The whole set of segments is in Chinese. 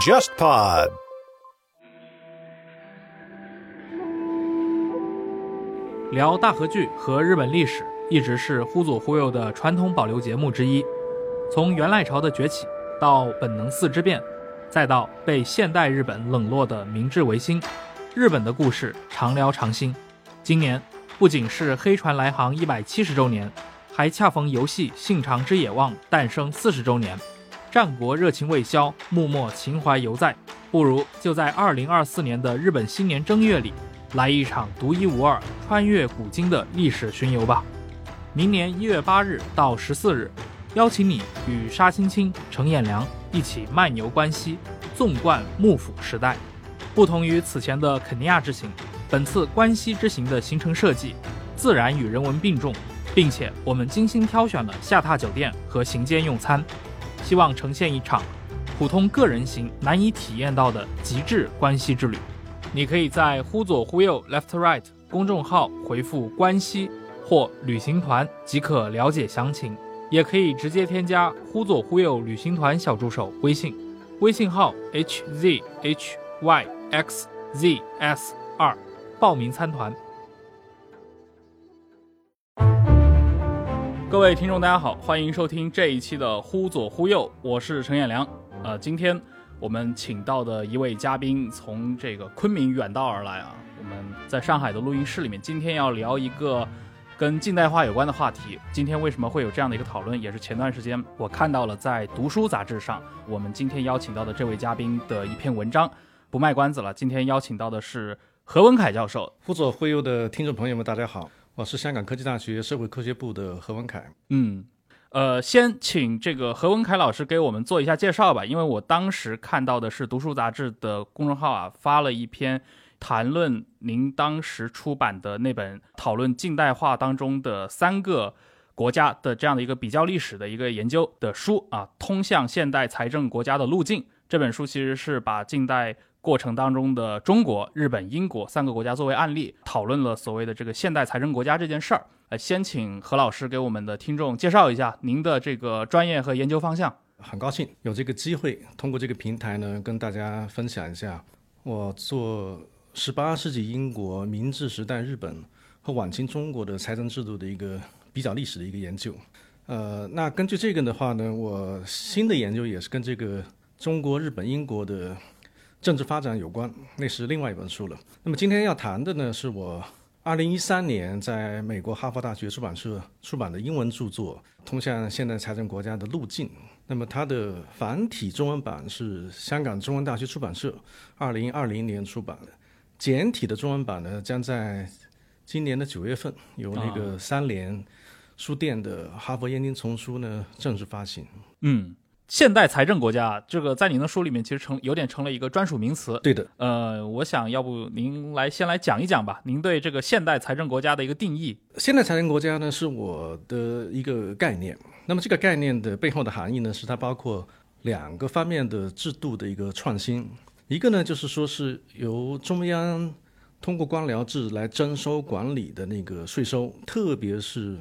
JustPod。聊大河剧和日本历史，一直是忽左忽右的传统保留节目之一。从元赖朝的崛起，到本能寺之变，再到被现代日本冷落的明治维新，日本的故事常聊常新。今年不仅是黑船来航一百七十周年，还恰逢游戏《信长之野望》诞生四十周年。战国热情未消，幕末情怀犹在，不如就在二零二四年的日本新年正月里，来一场独一无二、穿越古今的历史巡游吧。明年一月八日到十四日，邀请你与沙青青、程彦良一起漫游关西，纵贯幕府时代。不同于此前的肯尼亚之行，本次关西之行的行程设计自然与人文并重，并且我们精心挑选了下榻酒店和行间用餐。希望呈现一场普通个人行难以体验到的极致关西之旅。你可以在“忽左忽右 （Left Right）” 公众号回复“关西”或“旅行团”即可了解详情，也可以直接添加“忽左忽右旅行团”小助手微信，微信号 hzhyxzs 二，报名参团。各位听众，大家好，欢迎收听这一期的《忽左忽右》，我是陈彦良。呃，今天我们请到的一位嘉宾从这个昆明远道而来啊，我们在上海的录音室里面，今天要聊一个跟近代化有关的话题。今天为什么会有这样的一个讨论，也是前段时间我看到了在《读书》杂志上，我们今天邀请到的这位嘉宾的一篇文章。不卖关子了，今天邀请到的是何文凯教授。忽左忽右的听众朋友们，大家好。我是香港科技大学社会科学部的何文凯。嗯，呃，先请这个何文凯老师给我们做一下介绍吧。因为我当时看到的是《读书》杂志的公众号啊，发了一篇谈论您当时出版的那本讨论近代化当中的三个国家的这样的一个比较历史的一个研究的书啊，《通向现代财政国家的路径》这本书其实是把近代。过程当中的中国、日本、英国三个国家作为案例，讨论了所谓的这个现代财政国家这件事儿。呃，先请何老师给我们的听众介绍一下您的这个专业和研究方向。很高兴有这个机会，通过这个平台呢，跟大家分享一下我做十八世纪英国、明治时代日本和晚清中国的财政制度的一个比较历史的一个研究。呃，那根据这个的话呢，我新的研究也是跟这个中国、日本、英国的。政治发展有关，那是另外一本书了。那么今天要谈的呢，是我二零一三年在美国哈佛大学出版社出版的英文著作《通向现代财政国家的路径》。那么它的繁体中文版是香港中文大学出版社二零二零年出版的，简体的中文版呢，将在今年的九月份由那个三联书店的《哈佛燕京丛书》呢正式发行。嗯。现代财政国家，这个在您的书里面其实成有点成了一个专属名词。对的，呃，我想要不您来先来讲一讲吧，您对这个现代财政国家的一个定义。现代财政国家呢是我的一个概念，那么这个概念的背后的含义呢是它包括两个方面的制度的一个创新，一个呢就是说是由中央通过官僚制来征收管理的那个税收，特别是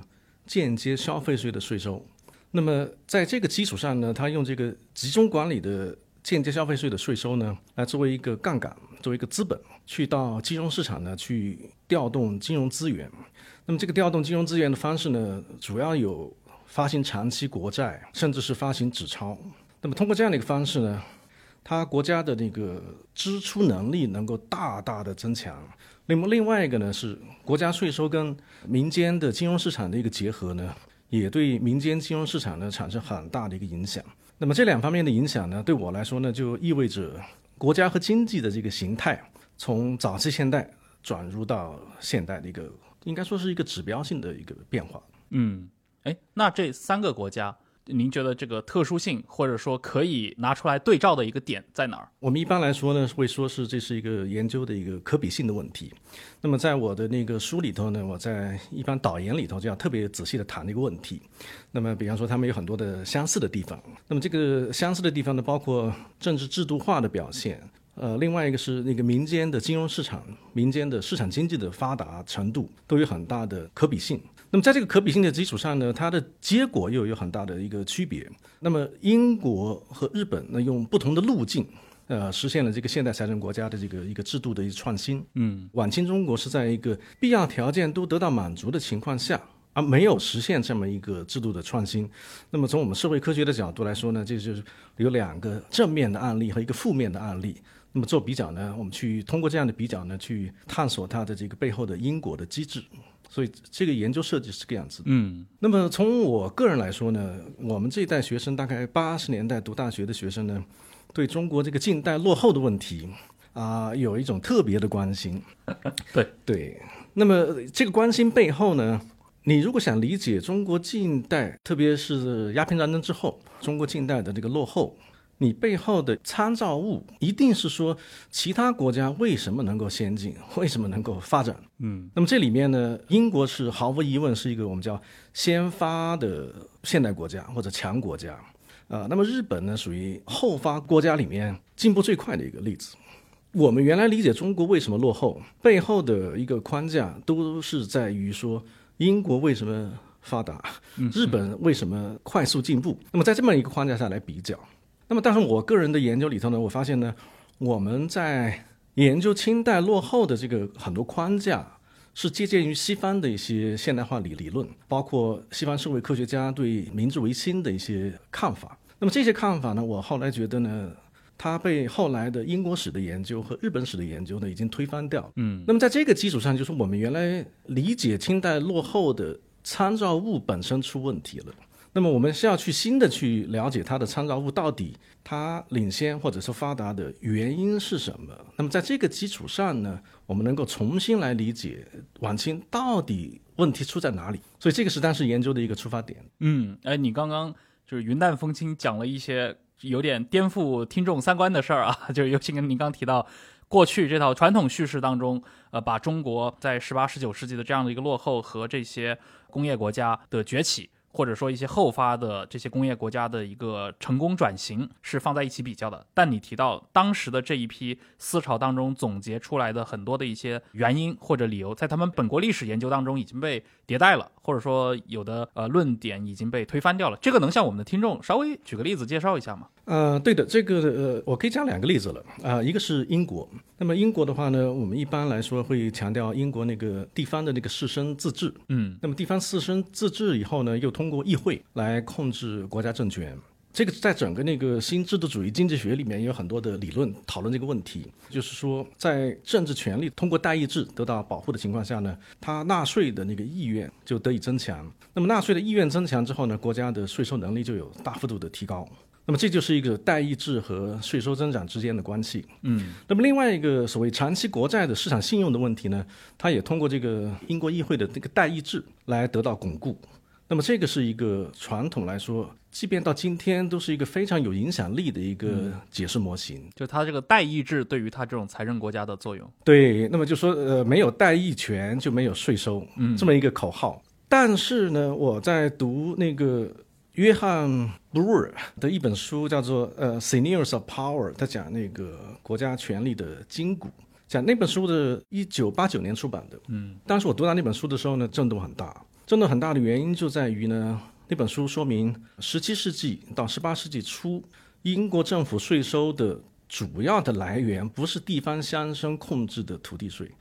间接消费税的税收。那么在这个基础上呢，他用这个集中管理的间接消费税的税收呢，来作为一个杠杆，作为一个资本，去到金融市场呢去调动金融资源。那么这个调动金融资源的方式呢，主要有发行长期国债，甚至是发行纸钞。那么通过这样的一个方式呢，它国家的那个支出能力能够大大的增强。那么另外一个呢，是国家税收跟民间的金融市场的一个结合呢。也对民间金融市场呢产生很大的一个影响。那么这两方面的影响呢，对我来说呢，就意味着国家和经济的这个形态从早期现代转入到现代的一个，应该说是一个指标性的一个变化。嗯，哎，那这三个国家。您觉得这个特殊性，或者说可以拿出来对照的一个点在哪儿？我们一般来说呢，会说是这是一个研究的一个可比性的问题。那么在我的那个书里头呢，我在一般导言里头就要特别仔细的谈这个问题。那么比方说，他们有很多的相似的地方。那么这个相似的地方呢，包括政治制度化的表现。呃，另外一个是那个民间的金融市场、民间的市场经济的发达程度都有很大的可比性。那么在这个可比性的基础上呢，它的结果又有很大的一个区别。那么英国和日本呢，用不同的路径呃，实现了这个现代财政国家的这个一个制度的一个创新。嗯，晚清中国是在一个必要条件都得到满足的情况下，而没有实现这么一个制度的创新。那么从我们社会科学的角度来说呢，这就是有两个正面的案例和一个负面的案例。那么做比较呢，我们去通过这样的比较呢，去探索它的这个背后的因果的机制。所以这个研究设计是这个样子的。嗯，那么从我个人来说呢，我们这一代学生，大概八十年代读大学的学生呢，对中国这个近代落后的问题啊、有一种特别的关心。对对，那么这个关心背后呢，你如果想理解中国近代，特别是鸦片战争之后，中国近代的这个落后，你背后的参照物一定是说其他国家为什么能够先进，为什么能够发展。嗯，那么这里面呢，英国是毫无疑问是一个我们叫先发的现代国家或者强国家。啊、那么日本呢，属于后发国家里面进步最快的一个例子。我们原来理解中国为什么落后，背后的一个框架都是在于说英国为什么发达，日本为什么快速进步。那么在这么一个框架下来比较，那么但是我个人的研究里头呢，我发现呢，我们在研究清代落后的这个很多框架。是借鉴于西方的一些现代化理理论，包括西方社会科学家对明治维新的一些看法。那么这些看法呢，我后来觉得呢，它被后来的英国史的研究和日本史的研究呢，已经推翻掉。嗯，那么在这个基础上，就是我们原来理解清代落后的参照物本身出问题了。那么我们是要去新的去了解它的参照物到底它领先或者是发达的原因是什么。那么在这个基础上呢，我们能够重新来理解晚清到底问题出在哪里。所以这个是当时研究的一个出发点。嗯，哎，你刚刚就是云淡风轻讲了一些有点颠覆听众三观的事儿啊，就尤其跟您刚提到过去这套传统叙事当中，呃，把中国在十八、十九世纪的这样的一个落后和这些工业国家的崛起。或者说一些后发的这些工业国家的一个成功转型是放在一起比较的，但你提到当时的这一批思潮当中总结出来的很多的一些原因或者理由，在他们本国历史研究当中已经被迭代了，或者说有的呃论点已经被推翻掉了。这个能向我们的听众稍微举个例子介绍一下吗？呃，对的，这个呃，我可以讲两个例子了啊、一个是英国。那么英国的话呢，我们一般来说会强调英国那个地方的那个士绅自治。嗯那么地方士绅自治以后呢，又通过议会来控制国家政权。这个在整个那个新制度主义经济学里面有很多的理论讨论这个问题，就是说在政治权利通过代议制得到保护的情况下呢，他纳税的那个意愿就得以增强。那么纳税的意愿增强之后呢，国家的税收能力就有大幅度的提高。那么这就是一个代议制和税收增长之间的关系。嗯那么另外一个所谓长期国债的市场信用的问题呢，它也通过这个英国议会的这个代议制来得到巩固。那么这个是一个传统来说，即便到今天都是一个非常有影响力的一个解释模型。就它这个代议制对于它这种财政国家的作用。对，那么就说呃，没有代议权就没有税收，嗯这么一个口号。但是呢，我在读那个约翰布鲁尔的一本书，叫做呃《Seniors of Power》，他讲那个国家权力的筋骨。讲那本书的，一九八九年出版的。嗯当时我读到那本书的时候呢，震动很大。震动很大的原因就在于呢，那本书说明十七世纪到十八世纪初，英国政府税收的主要的来源不是地方乡绅控制的土地税，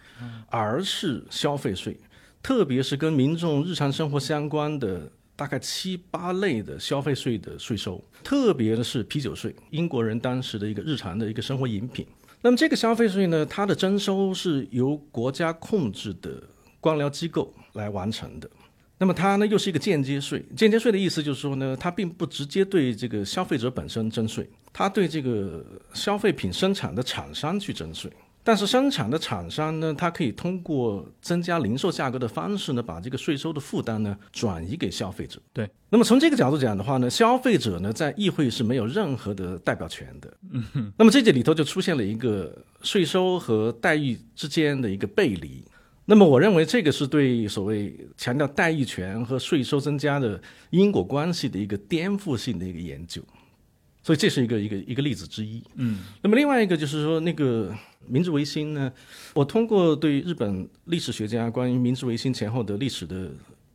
而是消费税，特别是跟民众日常生活相关的大概七八类的消费税的税收，特别的是啤酒税，英国人当时的一个日常的一个生活饮品。那么这个消费税呢，它的征收是由国家控制的官僚机构来完成的。那么它呢又是一个间接税，间接税的意思就是说呢，它并不直接对这个消费者本身征税，它对这个消费品生产的厂商去征税。但是生产的厂商呢，它可以通过增加零售价格的方式呢，把这个税收的负担呢转移给消费者。对。那么从这个角度讲的话呢，消费者呢在议会是没有任何的代表权的。嗯。那么这里里头就出现了一个税收和待遇之间的一个背离。那么我认为这个是对所谓强调代议权和税收增加的因果关系的一个颠覆性的一个研究。所以这是一个一个一个例子之一。嗯那么另外一个就是说，那个明治维新呢，我通过对日本历史学家关于明治维新前后的历史的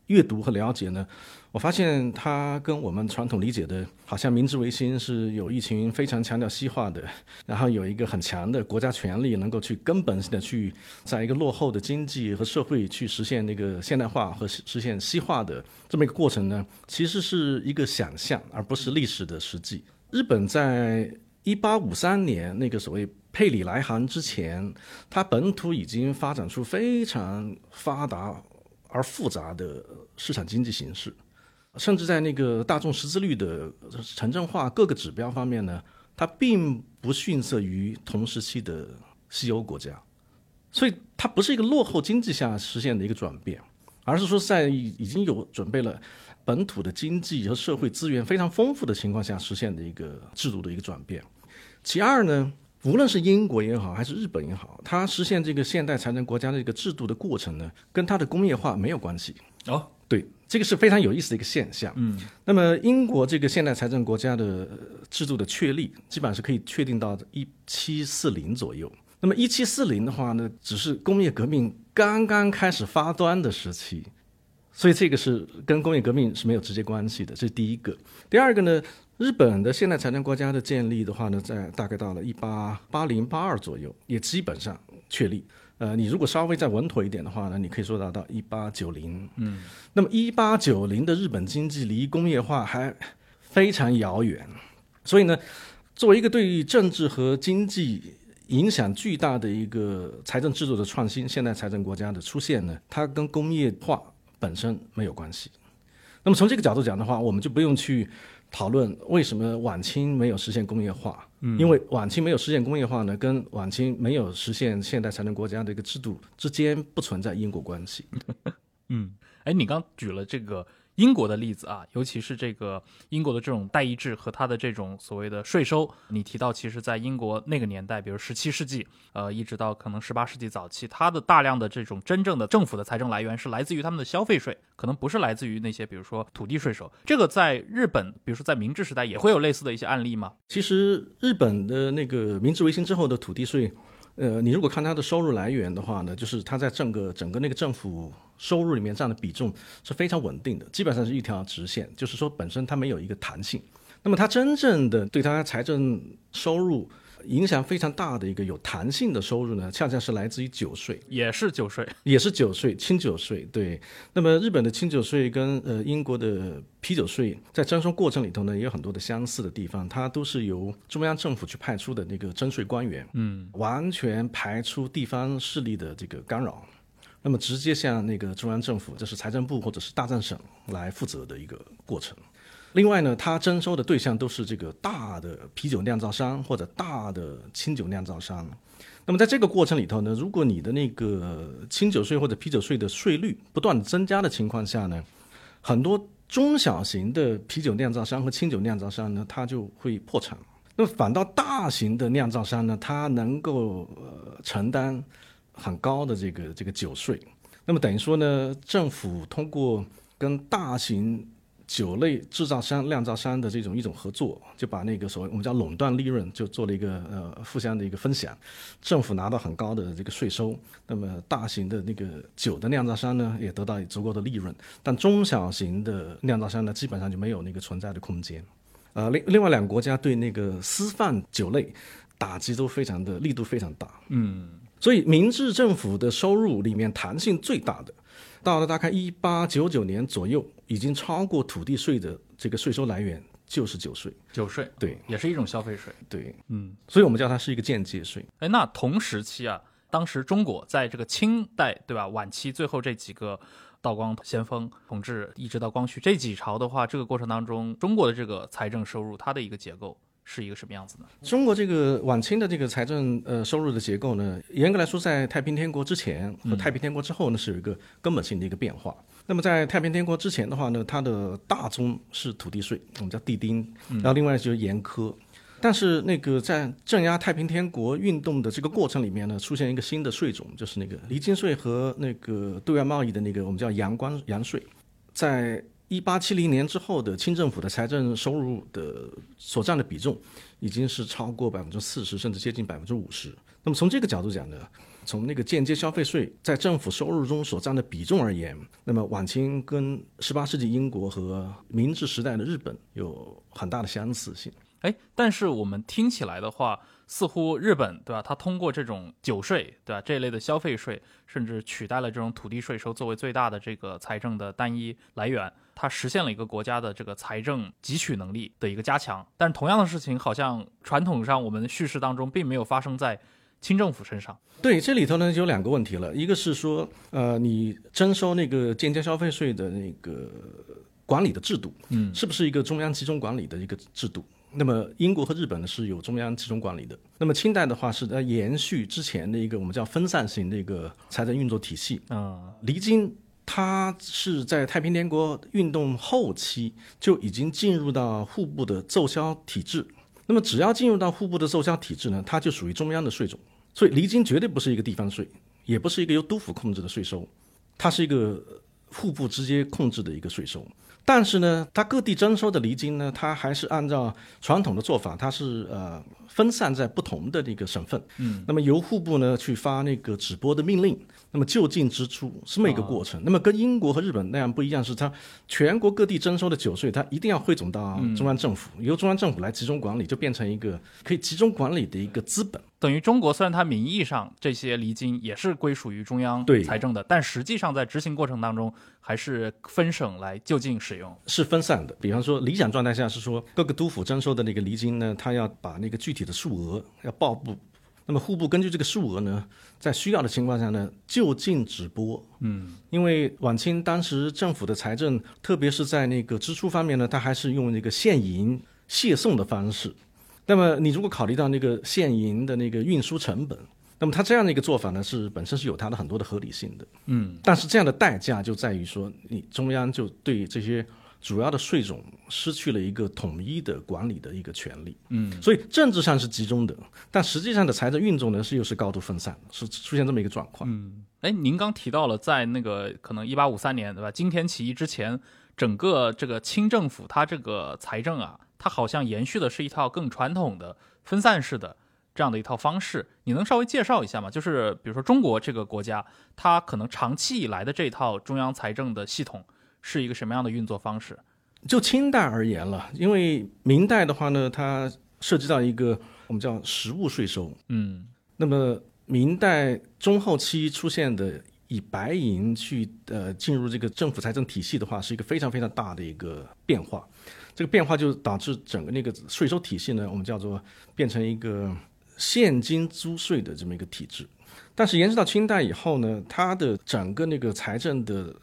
阅读和了解呢，我发现它跟我们传统理解的，好像明治维新是有一群非常强调西化的，然后有一个很强的国家权力，能够去根本性的去在一个落后的经济和社会去实现那个现代化和实现西化的这么一个过程呢，其实是一个想象，而不是历史的实际。日本在一八五三年那个所谓佩里来航之前，它本土已经发展出非常发达。而复杂的市场经济形势，甚至在那个大众识字率的城镇化各个指标方面呢，它并不逊色于同时期的西欧国家，所以它不是一个落后经济下实现的一个转变，而是说在已经有准备了本土的经济和社会资源非常丰富的情况下实现的一个制度的一个转变。其二呢？无论是英国也好，还是日本也好，它实现这个现代财政国家的一个制度的过程呢，跟它的工业化没有关系。哦，对，这个是非常有意思的一个现象。嗯，那么英国这个现代财政国家的制度的确立，基本上是可以确定到一七四零左右。那么一七四零的话呢，只是工业革命刚刚开始发端的时期，所以这个是跟工业革命是没有直接关系的。这是第一个。第二个呢？日本的现代财政国家的建立的话呢，在大概到了一八八零八二左右，也基本上确立。呃，你如果稍微再稳妥一点的话呢，你可以说到到一八九零。嗯，那么一八九零的日本经济离工业化还非常遥远，所以呢，作为一个对于政治和经济影响巨大的一个财政制度的创新，现代财政国家的出现呢，它跟工业化本身没有关系。那么从这个角度讲的话，我们就不用去。讨论为什么晚清没有实现工业化？嗯，因为晚清没有实现工业化呢，跟晚清没有实现现代才能国家的一个制度之间不存在因果关系。嗯，哎，你刚举了这个。英国的例子啊，尤其是这个英国的这种代议制和它的这种所谓的税收，你提到，其实，在英国那个年代，比如十七世纪，呃，一直到可能十八世纪早期，它的大量的这种真正的政府的财政来源是来自于他们的消费税，可能不是来自于那些比如说土地税收。这个在日本，比如说在明治时代，也会有类似的一些案例吗？其实日本的那个明治维新之后的土地税。呃，你如果看它的收入来源的话呢，就是它在整个整个那个政府收入里面占的比重是非常稳定的，基本上是一条直线，就是说本身它没有一个弹性。那么它真正的对它财政收入。影响非常大的一个有弹性的收入呢，恰恰是来自于酒税，也是酒税，也是酒税，清酒税。对，那么日本的清酒税跟呃英国的啤酒税在征收过程里头呢，也有很多的相似的地方，它都是由中央政府去派出的那个征税官员，嗯，完全排除地方势力的这个干扰，那么直接向那个中央政府，这是财政部或者是大藏省来负责的一个过程。另外呢，它征收的对象都是这个大的啤酒酿造商或者大的清酒酿造商。那么在这个过程里头呢，如果你的那个清酒税或者啤酒税的税率不断增加的情况下呢，很多中小型的啤酒酿造商和清酒酿造商呢，它就会破产。那么反倒大型的酿造商呢，它能够呃承担很高的这个这个酒税。那么等于说呢，政府通过跟大型酒类制造商、酿造商的这种一种合作，就把那个所谓我们叫垄断利润，就做了一个呃互相的一个分享，政府拿到很高的这个税收，那么大型的那个酒的酿造商呢也得到足够的利润，但中小型的酿造商呢基本上就没有那个存在的空间。呃，另另外两个国家对那个私贩酒类打击都非常的力度非常大，嗯，所以明治政府的收入里面弹性最大的。到了大概一八九九年左右，已经超过土地税的这个税收来源就是酒税。酒税对，也是一种消费税。对，嗯，所以我们叫它是一个间接税。哎，那同时期啊，当时中国在这个清代对吧，晚期最后这几个道光咸丰统治，一直到光绪这几朝的话，这个过程当中，中国的这个财政收入它的一个结构。是一个什么样子呢？中国这个晚清的这个财政呃收入的结构呢，严格来说，在太平天国之前和太平天国之后呢，是有一个根本性的一个变化。那么在太平天国之前的话呢，它的大宗是土地税，我们叫地丁，然后另外就是盐科。但是那个在镇压太平天国运动的这个过程里面呢，出现一个新的税种，就是那个离京税和那个对外贸易的那个我们叫洋关洋税，在。一八七零年之后的清政府的财政收入的所占的比重，已经是超过百分之四十，甚至接近百分之五十。那么从这个角度讲呢，从那个间接消费税在政府收入中所占的比重而言，那么晚清跟十八世纪英国和明治时代的日本有很大的相似性。哎，但是我们听起来的话，似乎日本对吧？它通过这种酒税对吧这一类的消费税，甚至取代了这种土地税收作为最大的这个财政的单一来源，它实现了一个国家的这个财政汲取能力的一个加强。但是同样的事情，好像传统上我们叙事当中并没有发生在清政府身上。对，这里头呢就有两个问题了，一个是说，呃，你征收那个间接消费税的那个管理的制度，嗯，是不是一个中央集中管理的一个制度？那么英国和日本呢是有中央集中管理的。那么清代的话是在延续之前的一个我们叫分散型的一个财政运作体系。嗯离京它是在太平天国运动后期就已经进入到户部的奏销体制。那么只要进入到户部的奏销体制呢，它就属于中央的税种。所以离京绝对不是一个地方税，也不是一个由督府控制的税收，它是一个户部直接控制的一个税收。但是呢，它各地征收的离京呢，它还是按照传统的做法，它是呃分散在不同的这个省份。嗯，那么由户部呢去发那个直播的命令，那么就近支出是这么一个过程。那么跟英国和日本那样不一样，是它全国各地征收的酒税，它一定要汇总到中央政府，由中央政府来集中管理，就变成一个可以集中管理的一个资本。等于中国虽然它名义上这些离京也是归属于中央对财政的，但实际上在执行过程当中还是分省来就近使用。是分散的。比方说，理想状态下是说，各个督府征收的那个离京呢，他要把那个具体的数额要报部，那么户部根据这个数额呢，在需要的情况下呢，就近直拨。嗯，因为晚清当时政府的财政，特别是在那个支出方面呢，它还是用那个现银谢送的方式。那么你如果考虑到那个现银的那个运输成本，那么它这样的一个做法呢，是本身是有它的很多的合理性的。嗯，但是这样的代价就在于说，你中央就对这些主要的税种失去了一个统一的管理的一个权利。嗯，所以政治上是集中的，但实际上的财政运作呢是又是高度分散，是出现这么一个状况。嗯，哎，您刚提到了在那个可能一八五三年对吧，金田起义之前，整个这个清政府它这个财政啊，它好像延续的是一套更传统的分散式的这样的一套方式。你能稍微介绍一下吗？就是比如说中国这个国家，它可能长期以来的这套中央财政的系统是一个什么样的运作方式？就清代而言了，因为明代的话呢，它涉及到一个我们叫实物税收。嗯那么明代中后期出现的以白银去呃进入这个政府财政体系的话，是一个非常非常大的一个变化。这个变化就导致整个那个税收体系呢，我们叫做变成一个现金租税的这么一个体制。但是延伸到清代以后呢，它的整个那个财政的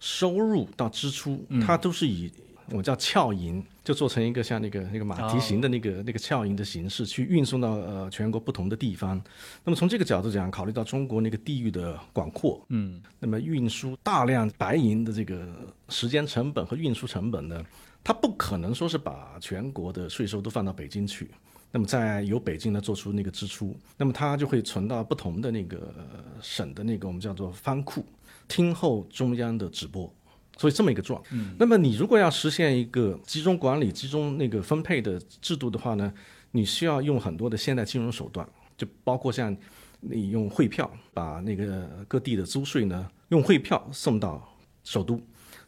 收入到支出，它都是以我们叫翘银，就做成一个像那个那个马蹄形的那个、那个翘银的形式，去运送到呃全国不同的地方。那么从这个角度讲，考虑到中国那个地域的广阔，嗯。那么运输大量白银的这个时间成本和运输成本呢，它不可能说是把全国的税收都放到北京去，那么在由北京呢做出那个支出，那么它就会存到不同的那个呃省的那个我们叫做藩库，听候中央的直播。所以这么一个状，嗯，那么你如果要实现一个集中管理、集中那个分配的制度的话呢，你需要用很多的现代金融手段，就包括像你用汇票把那个各地的租税呢，用汇票送到首都。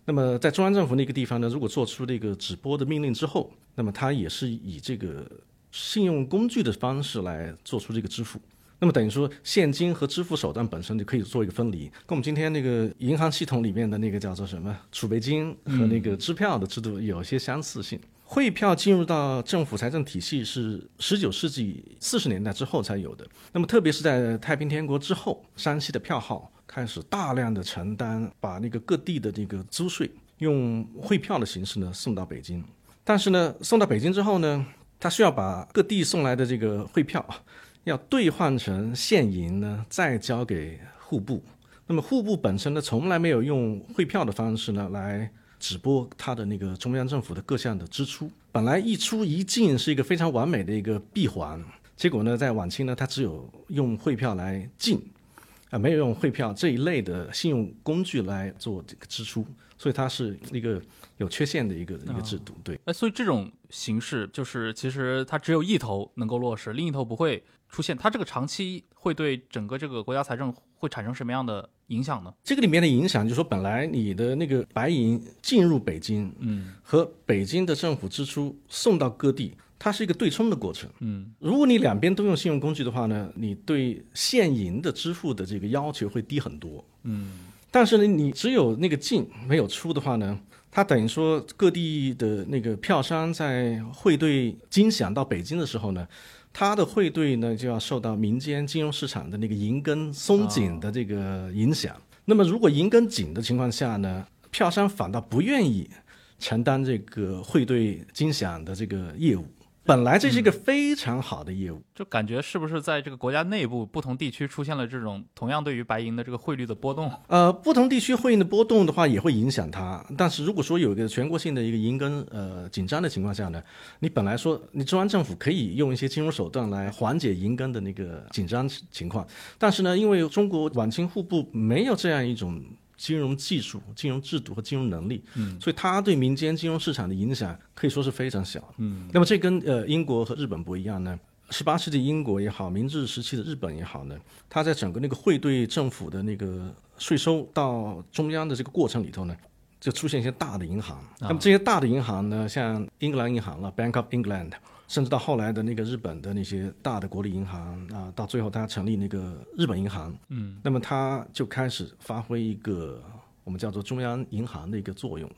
那么在中央政府那个地方呢，如果做出这个直播的命令之后，那么它也是以这个信用工具的方式来做出这个支付。那么等于说，现金和支付手段本身就可以做一个分离，跟我们今天那个银行系统里面的那个叫做什么储备金和那个支票的制度有些相似性。汇票进入到政府财政体系是十九世纪四十年代之后才有的。那么特别是在太平天国之后，山西的票号开始大量的承担，把那个各地的这个租税用汇票的形式呢送到北京。但是呢，送到北京之后呢，他需要把各地送来的这个汇票要兑换成现银呢，再交给户部。那么户部本身呢，从来没有用汇票的方式呢来直拨它的那个中央政府的各项的支出。本来一出一进是一个非常完美的一个闭环，结果呢，在晚清呢，它只有用汇票来进，啊，没有用汇票这一类的信用工具来做这个支出，所以它是一个有缺陷的一个一个制度。对，哎，所以这种形式就是其实它只有一头能够落实，另一头不会出现。它这个长期会对整个这个国家财政会产生什么样的影响呢？这个里面的影响就是说，本来你的那个白银进入北京，嗯和北京的政府支出送到各地，它是一个对冲的过程。嗯如果你两边都用信用工具的话呢，你对现银的支付的这个要求会低很多。嗯但是呢，你只有那个进没有出的话呢，他等于说各地的那个票商在汇兑金饷到北京的时候呢，他的汇兑呢就要受到民间金融市场的那个银根松紧的这个影响。那么如果银根紧的情况下呢，票商反倒不愿意承担这个汇兑金饷的这个业务。本来这是一个非常好的业务，就感觉是不是在这个国家内部不同地区出现了这种同样对于白银的这个汇率的波动？呃，不同地区汇率的波动的话，也会影响它。但是如果说有一个全国性的一个银根呃紧张的情况下呢，你本来说你中央政府可以用一些金融手段来缓解银根的那个紧张情况，但是呢，因为中国晚清户部没有这样一种金融技术、金融制度和金融能力，嗯，所以它对民间金融市场的影响可以说是非常小。嗯，那么这跟呃英国和日本不一样呢。十八世纪英国也好，明治时期的日本也好呢，它在整个那个汇兑政府的那个税收到中央的这个过程里头呢，就出现一些大的银行。那么这些大的银行呢，像英格兰银行了 （Bank of England），甚至到后来的那个日本的那些大的国立银行啊，到最后他成立那个日本银行，嗯，那么他就开始发挥一个我们叫做中央银行的一个作用了。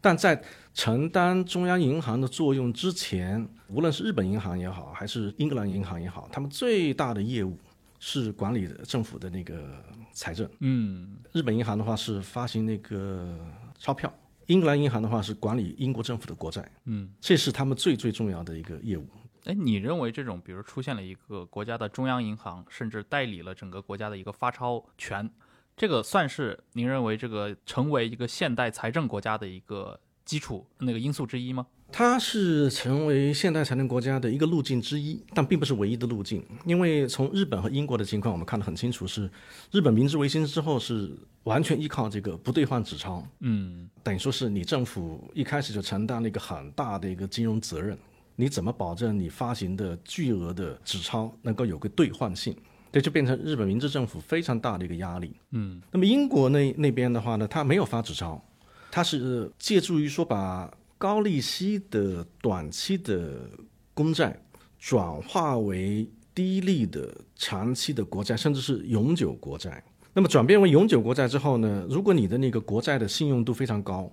但在承担中央银行的作用之前，无论是日本银行也好，还是英格兰银行也好，他们最大的业务是管理政府的那个财政。嗯日本银行的话是发行那个钞票，英格兰银行的话是管理英国政府的国债，嗯，这是他们最最重要的一个业务。哎，你认为这种比如出现了一个国家的中央银行，甚至代理了整个国家的一个发钞权，这个算是您认为这个成为一个现代财政国家的一个基础那个因素之一吗？它是成为现代财政国家的一个路径之一，但并不是唯一的路径。因为从日本和英国的情况，我们看得很清楚是，日本明治维新之后是完全依靠这个不兑换纸钞，嗯等于说是你政府一开始就承担了一个很大的一个金融责任，你怎么保证你发行的巨额的纸钞能够有个兑换性？这就变成日本明治政府非常大的一个压力。嗯那么英国那那边的话呢，它没有发纸钞，它是借助于说把高利息的短期的公债转化为低利的长期的国债，甚至是永久国债。那么转变为永久国债之后呢，如果你的那个国债的信用度非常高，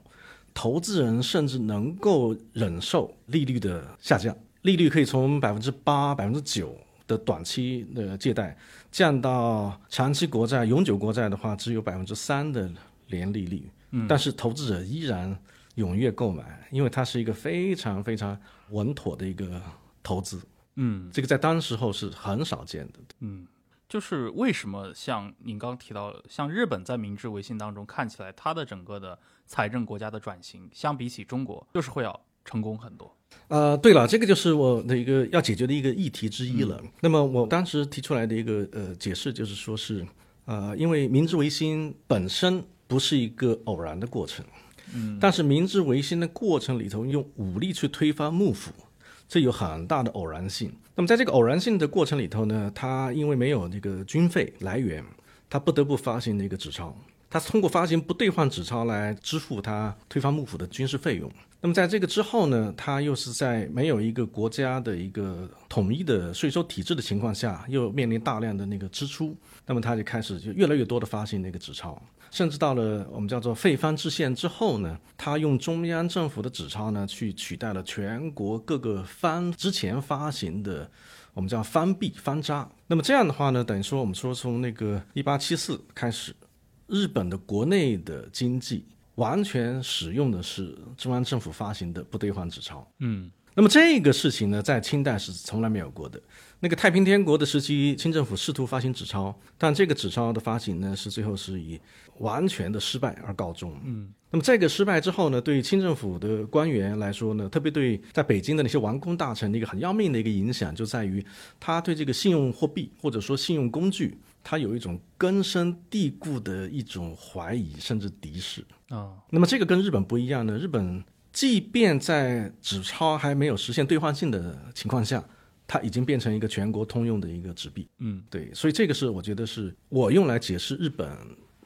投资人甚至能够忍受利率的下降，利率可以从百分之八、百分之九的短期的借贷降到长期国债、永久国债的话，只有百分之三的年利率。嗯，但是投资者依然踊跃购买，因为它是一个非常非常稳妥的一个投资。嗯这个在当时候是很少见的。嗯，就是为什么像您刚提到，像日本在明治维新当中看起来它的整个的财政国家的转型，相比起中国，就是会要成功很多。呃，对了，这个就是我的一个要解决的一个议题之一了。那么我当时提出来的一个呃解释就是说是，呃，因为明治维新本身不是一个偶然的过程，但是明治维新的过程里头用武力去推翻幕府，这有很大的偶然性。那么在这个偶然性的过程里头呢，他因为没有这个军费来源，他不得不发行那个纸钞。他通过发行不兑换纸钞来支付他推翻幕府的军事费用。那么在这个之后呢，他又是在没有一个国家的一个统一的税收体制的情况下，又面临大量的那个支出，那么他就开始就越来越多的发行那个纸钞，甚至到了我们叫做废藩置县之后呢，他用中央政府的纸钞呢去取代了全国各个藩之前发行的我们叫藩币、藩札。那么这样的话呢，等于说我们说从那个一八七四开始。日本的国内的经济完全使用的是中央政府发行的不兑换纸钞。嗯，那么这个事情呢，在清代是从来没有过的。那个太平天国的时期，清政府试图发行纸钞，但这个纸钞的发行呢，是最后是以完全的失败而告终。嗯，那么这个失败之后呢，对于清政府的官员来说呢，特别对在北京的那些王公大臣的一个很要命的一个影响，就在于他对这个信用货币或者说信用工具，他有一种根深蒂固的一种怀疑甚至敌视啊。那么这个跟日本不一样呢，日本即便在纸钞还没有实现兑换性的情况下。它已经变成一个全国通用的一个纸币，嗯，对，所以这个是我觉得是我用来解释日本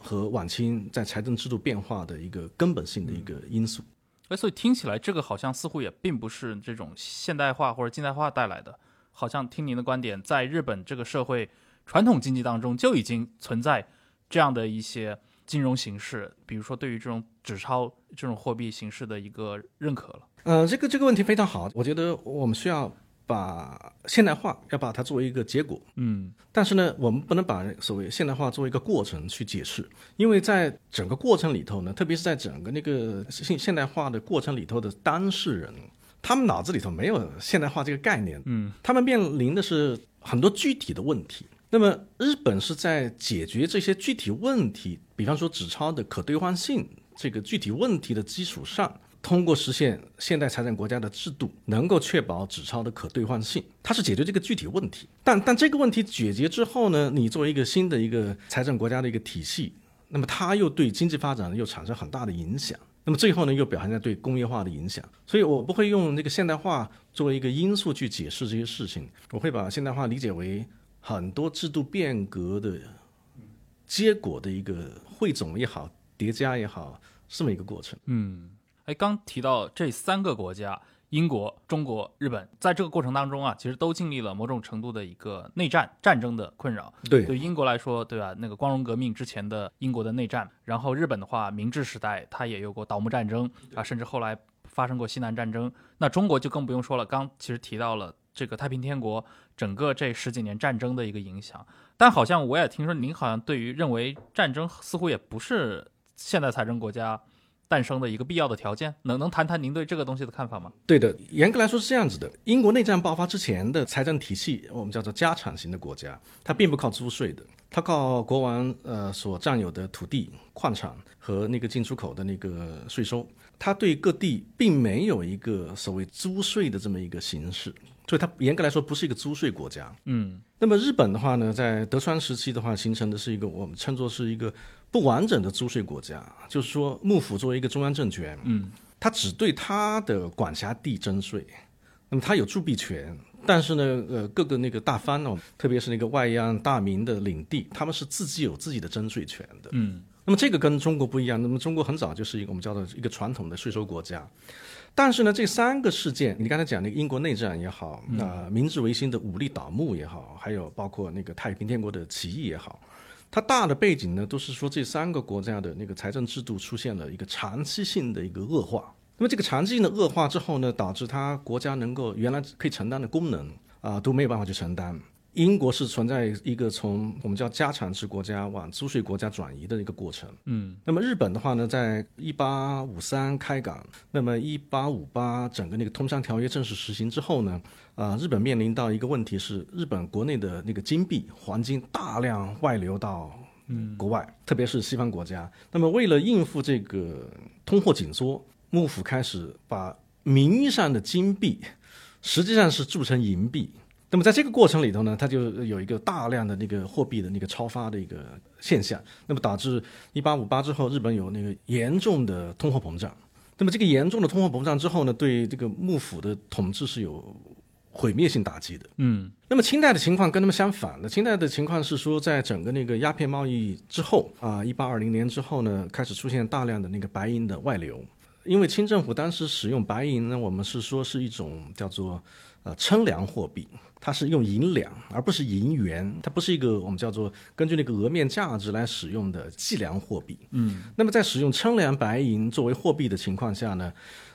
和晚清在财政制度变化的一个根本性的一个因素。哎，所以听起来这个好像似乎也并不是这种现代化或者近代化带来的，好像听您的观点，在日本这个社会传统经济当中就已经存在这样的一些金融形式，比如说对于这种纸钞这种货币形式的一个认可了。呃，这个这个问题非常好，我觉得我们需要。把现代化要把它作为一个结果，嗯，但是呢，我们不能把所谓现代化作为一个过程去解释，因为在整个过程里头呢，特别是在整个那个现现代化的过程里头的当事人，他们脑子里头没有现代化这个概念，嗯，他们面临的是很多具体的问题。那么日本是在解决这些具体问题，比方说纸钞的可兑换性这个具体问题的基础上。通过实现现代财政国家的制度，能够确保纸钞的可兑换性，它是解决这个具体问题。但但这个问题解决之后呢，你作为一个新的一个财政国家的一个体系，那么它又对经济发展又产生很大的影响。那么最后呢，又表现在对工业化的影响。所以我不会用这个现代化作为一个因素去解释这些事情，我会把现代化理解为很多制度变革的结果的一个汇总也好，叠加也好，这么一个过程。嗯。哎，刚提到这三个国家，英国、中国、日本，在这个过程当中啊，其实都经历了某种程度的一个内战、战争的困扰。对，对英国来说，对吧？那个光荣革命之前的英国的内战，然后日本的话，明治时代它也有过倒幕战争啊，甚至后来发生过西南战争。那中国就更不用说了，刚其实提到了这个太平天国整个这十几年战争的一个影响。但好像我也听说，您好像对于认为战争似乎也不是现代财政国家。诞生的一个必要的条件，能能谈谈您对这个东西的看法吗？对的，严格来说是这样子的。英国内战爆发之前的财政体系，我们叫做家产型的国家，它并不靠租税的，它靠国王呃所占有的土地、矿产和那个进出口的那个税收，它对各地并没有一个所谓租税的这么一个形式，所以它严格来说不是一个租税国家。嗯，那么日本的话呢，在德川时期的话，形成的是一个我们称作是一个。不完整的租税国家，就是说幕府作为一个中央政权，嗯，他只对他的管辖地征税，那么他有铸币权，但是呢，呃，各个那个大藩哦，特别是那个外央大明的领地，他们是自己有自己的征税权的，嗯，那么这个跟中国不一样，那么中国很早就是一个我们叫做一个传统的税收国家，但是呢，这三个事件，你刚才讲那个英国内战也好，那明治维新的武力倒幕也好，还有包括那个太平天国的起义也好。它大的背景呢，都是说这三个国家的那个财政制度出现了一个长期性的一个恶化。那么这个长期性的恶化之后呢，导致它国家能够原来可以承担的功能啊都没有办法去承担。英国是存在一个从我们叫家产制国家往租税国家转移的一个过程。嗯，那么日本的话呢，在一八五三开港，那么一八五八整个那个通商条约正式实行之后呢，啊，日本面临到一个问题是，日本国内的那个金币黄金大量外流到国外，特别是西方国家。那么为了应付这个通货紧缩，幕府开始把名义上的金币，实际上是铸成银币。那么在这个过程里头呢，它就有一个大量的那个货币的那个超发的一个现象，那么导致一八五八之后，日本有那个严重的通货膨胀。那么这个严重的通货膨胀之后呢，对这个幕府的统治是有毁灭性打击的。嗯，那么清代的情况跟他们相反的，清代的情况是说，在整个那个鸦片贸易之后啊，一八二零年之后呢，开始出现大量的那个白银的外流，因为清政府当时使用白银呢，我们是说是一种叫做呃称量货币。它是用银两，而不是银元，它不是一个我们叫做根据那个额面价值来使用的计量货币。嗯，那么在使用称量白银作为货币的情况下呢，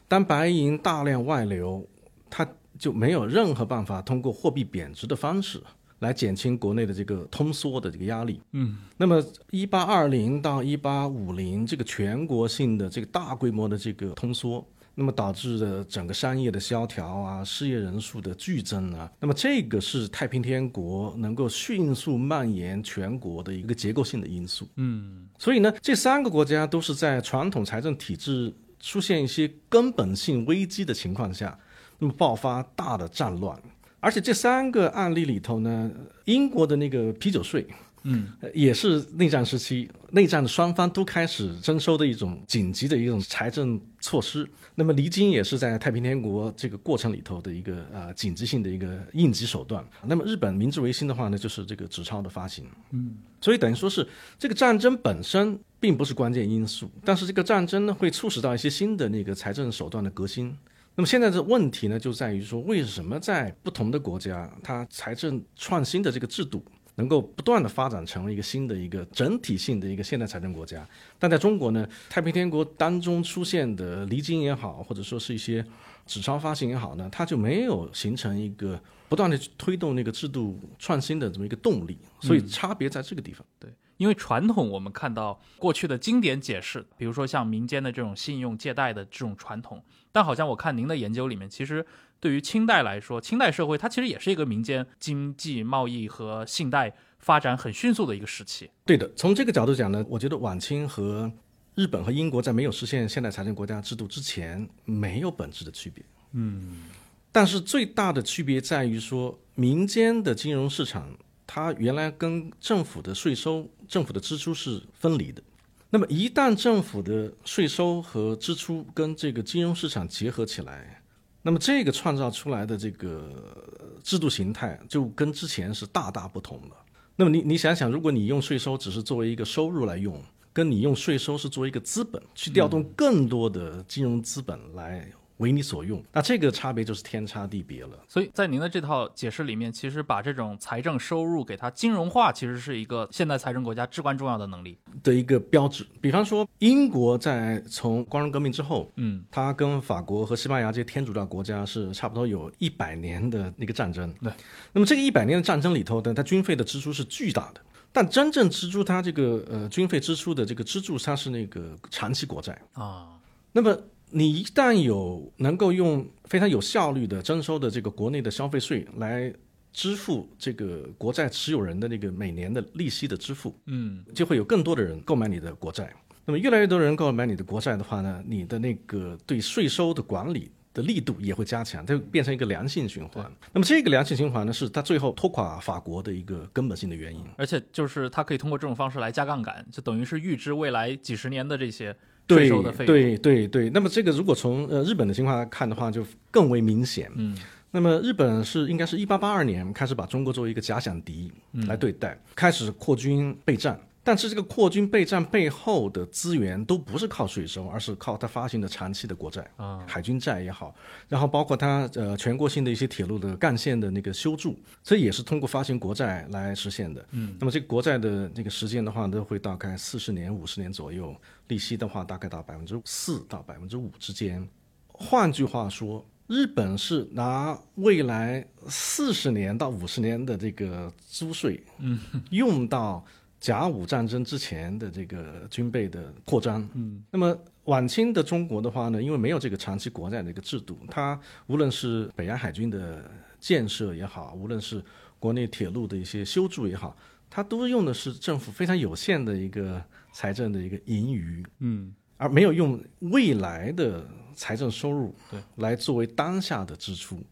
当白银大量外流，它就没有任何办法通过货币贬值的方式来减轻国内的这个通缩的这个压力。嗯，那么一八二零到一八五零这个全国性的这个大规模的这个通缩。那么导致的整个商业的萧条啊，失业人数的剧增啊，那么这个是太平天国能够迅速蔓延全国的一个结构性的因素。嗯，所以呢，这三个国家都是在传统财政体制出现一些根本性危机的情况下，那么爆发大的战乱。而且这三个案例里头呢，英国的那个啤酒税。嗯，也是内战时期，内战的双方都开始征收的一种紧急的一种财政措施。那么离京也是在太平天国这个过程里头的一个呃紧急性的一个应急手段。那么日本明治维新的话呢，就是这个纸钞的发行。嗯，所以等于说是这个战争本身并不是关键因素，但是这个战争呢会促使到一些新的那个财政手段的革新。那么现在的问题呢就在于说，为什么在不同的国家，它财政创新的这个制度？能够不断的发展成为一个新的一个整体性的一个现代财政国家，但在中国呢，太平天国当中出现的离京也好，或者说是一些纸钞发行也好呢，它就没有形成一个不断的推动那个制度创新的这么一个动力，所以差别在这个地方。对，因为传统我们看到过去的经典解释，比如说像民间的这种信用借贷的这种传统，但好像我看您的研究里面，其实。对于清代来说，清代社会它其实也是一个民间经济贸易和信贷发展很迅速的一个时期。对的，从这个角度讲呢，我觉得晚清和日本和英国在没有实现现代财政国家制度之前没有本质的区别。嗯，但是最大的区别在于说，民间的金融市场它原来跟政府的税收、政府的支出是分离的。那么一旦政府的税收和支出跟这个金融市场结合起来，那么这个创造出来的这个制度形态就跟之前是大大不同了。那么你你想想，如果你用税收只是作为一个收入来用，跟你用税收是作为一个资本去调动更多的金融资本来。为你所用，那这个差别就是天差地别了。所以在您的这套解释里面，其实把这种财政收入给它金融化，其实是一个现代财政国家至关重要的能力的一个标志。比方说，英国在从光荣革命之后，嗯，它跟法国和西班牙这些天主教国家是差不多有一百年的那个战争。对，那么这个一百年的战争里头呢，它军费的支出是巨大的，但真正支出它这个呃军费支出的这个支柱，它是那个长期国债啊。那么你一旦有能够用非常有效率的征收的这个国内的消费税来支付这个国债持有人的那个每年的利息的支付，嗯，就会有更多的人购买你的国债。那么越来越多人购买你的国债的话呢，你的那个对税收的管理的力度也会加强，它变成一个良性循环。那么这个良性循环呢，是它最后拖垮法国的一个根本性的原因。而且就是它可以通过这种方式来加杠杆，就等于是预支未来几十年的这些。对对对对，那么这个如果从呃日本的情况来看的话，就更为明显。嗯，那么日本是应该是一八八二年开始把中国作为一个假想敌来对待，开始扩军备战。但是这个扩军备战背后的资源都不是靠税收，而是靠它发行的长期的国债啊，海军债也好，然后包括它呃全国性的一些铁路的干线的那个修筑，这也是通过发行国债来实现的。嗯，那么这个国债的那个时间的话，都会大概四十年、五十年左右，利息的话大概到百分之四到百分之五之间。换句话说，日本是拿未来四十年到五十年的这个租税，嗯，用到。甲午战争之前的这个军备的扩张，嗯，那么晚清的中国的话呢，因为没有这个长期国债的一个制度，它无论是北洋海军的建设也好，无论是国内铁路的一些修筑也好，它都用的是政府非常有限的一个财政的一个盈余，嗯，而没有用未来的财政收入对来作为当下的支出。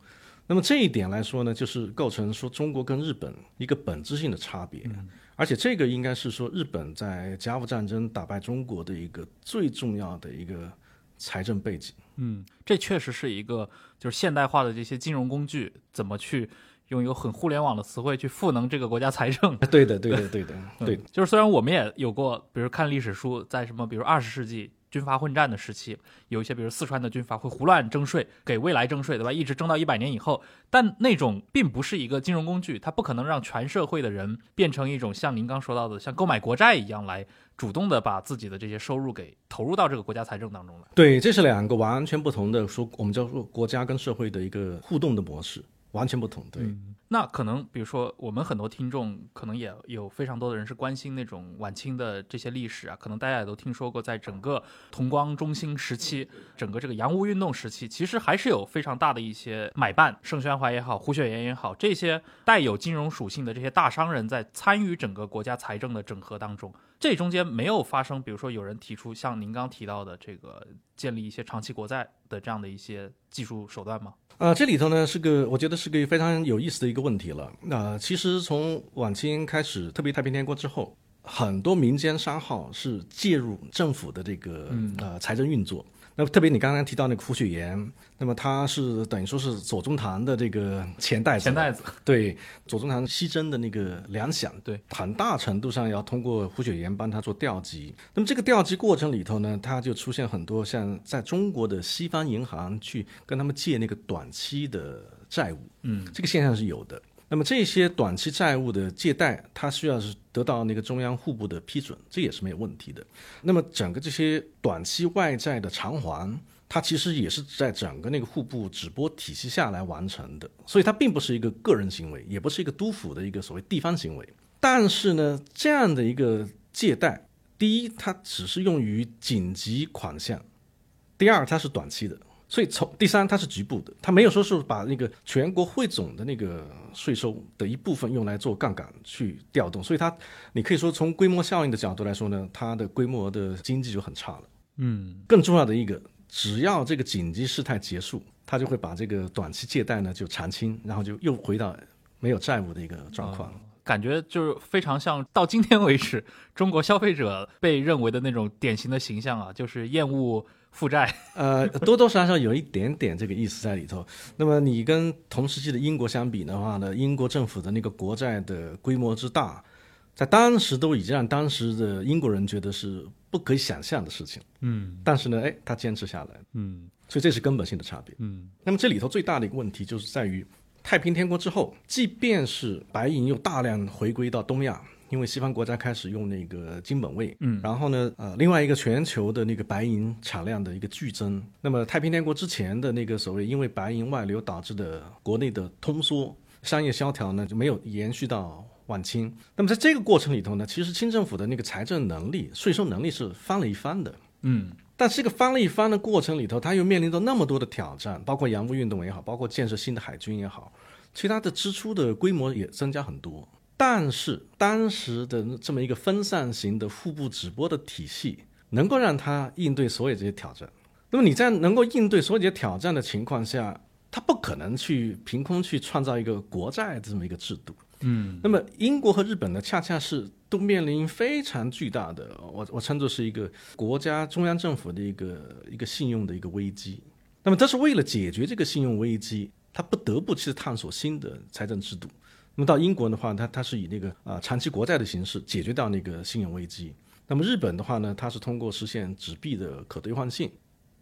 那么这一点来说呢，就是构成说中国跟日本一个本质性的差别。而且这个应该是说，日本在甲午战争打败中国的一个最重要的一个财政背景。嗯，这确实是一个就是现代化的这些金融工具怎么去用一个很互联网的词汇去赋能这个国家财政。对的，对的，对的，对。就是虽然我们也有过，比如看历史书，在什么，比如二十世纪。军阀混战的时期，有一些比如四川的军阀会胡乱征税，给未来征税，对吧？一直征到一百年以后，但那种并不是一个金融工具，它不可能让全社会的人变成一种像您刚说到的，像购买国债一样来主动的把自己的这些收入给投入到这个国家财政当中来。对，这是两个完全不同的说，我们叫做国家跟社会的一个互动的模式。完全不同。对，那可能比如说我们很多听众可能也有非常多的人是关心那种晚清的这些历史啊，可能大家也都听说过，在整个同光中兴时期，整个这个洋务运动时期，其实还是有非常大的一些买办，盛宣怀也好，胡雪岩也好，这些带有金融属性的这些大商人在参与整个国家财政的整合当中。这中间没有发生，比如说有人提出像您刚提到的这个建立一些长期国债的这样的一些技术手段吗？呃，这里头呢是个我觉得是个非常有意思的一个问题了。那其实从晚清开始，特别太平天国之后，很多民间商号是介入政府的这个呃财政运作。那么特别你刚刚提到那个胡雪岩，那么他是等于说是左宗棠的这个钱袋子，钱袋子，对，左宗棠西征的那个粮饷，对，很大程度上要通过胡雪岩帮他做调集。那么这个调集过程里头呢，他就出现很多像在中国的西方银行去跟他们借那个短期的债务，嗯，这个现象是有的。那么这些短期债务的借贷，它需要是得到那个中央户部的批准，这也是没有问题的。那么整个这些短期外债的偿还，它其实也是在整个那个户部直拨体系下来完成的，所以它并不是一个个人行为，也不是一个督府的一个所谓地方行为。但是呢，这样的一个借贷，第一，它只是用于紧急款项；第二，它是短期的。所以从第三，它是局部的，它没有说是把那个全国汇总的那个税收的一部分用来做杠杆去调动，所以它，你可以说从规模效应的角度来说呢，它的规模的经济就很差了。嗯，更重要的一个，只要这个紧急事态结束，它就会把这个短期借贷呢就偿清，然后就又回到没有债务的一个状况。感觉就是非常像到今天为止中国消费者被认为的那种典型的形象啊，就是厌恶。负债，呃，多多少少有一点点这个意思在里头。那么你跟同时期的英国相比的话呢，英国政府的那个国债的规模之大，在当时都已经让当时的英国人觉得是不可以想象的事情。嗯，但是呢，哎，他坚持下来。嗯，所以这是根本性的差别。嗯，那么这里头最大的一个问题就是在于太平天国之后，即便是白银又大量回归到东亚。因为西方国家开始用那个金本位，嗯，然后呢，呃，另外一个全球的那个白银产量的一个剧增，那么太平天国之前的那个所谓因为白银外流导致的国内的通缩、商业萧条呢，就没有延续到晚清。那么在这个过程里头呢，其实清政府的那个财政能力、税收能力是翻了一番的，嗯，但这个翻了一番的过程里头，它又面临着那么多的挑战，包括洋务运动也好，包括建设新的海军也好，其他的支出的规模也增加很多。但是当时的这么一个分散型的户部直播的体系，能够让他应对所有这些挑战。那么你在能够应对所有这些挑战的情况下，他不可能去凭空去创造一个国债这么一个制度。嗯，那么英国和日本呢，恰恰是都面临非常巨大的，我我称作是一个国家中央政府的一个一个信用的一个危机。那么这是为了解决这个信用危机，他不得不去探索新的财政制度。那么到英国的话，它它是以那个啊长期国债的形式解决掉那个信用危机。那么日本的话呢，它是通过实现纸币的可兑换性，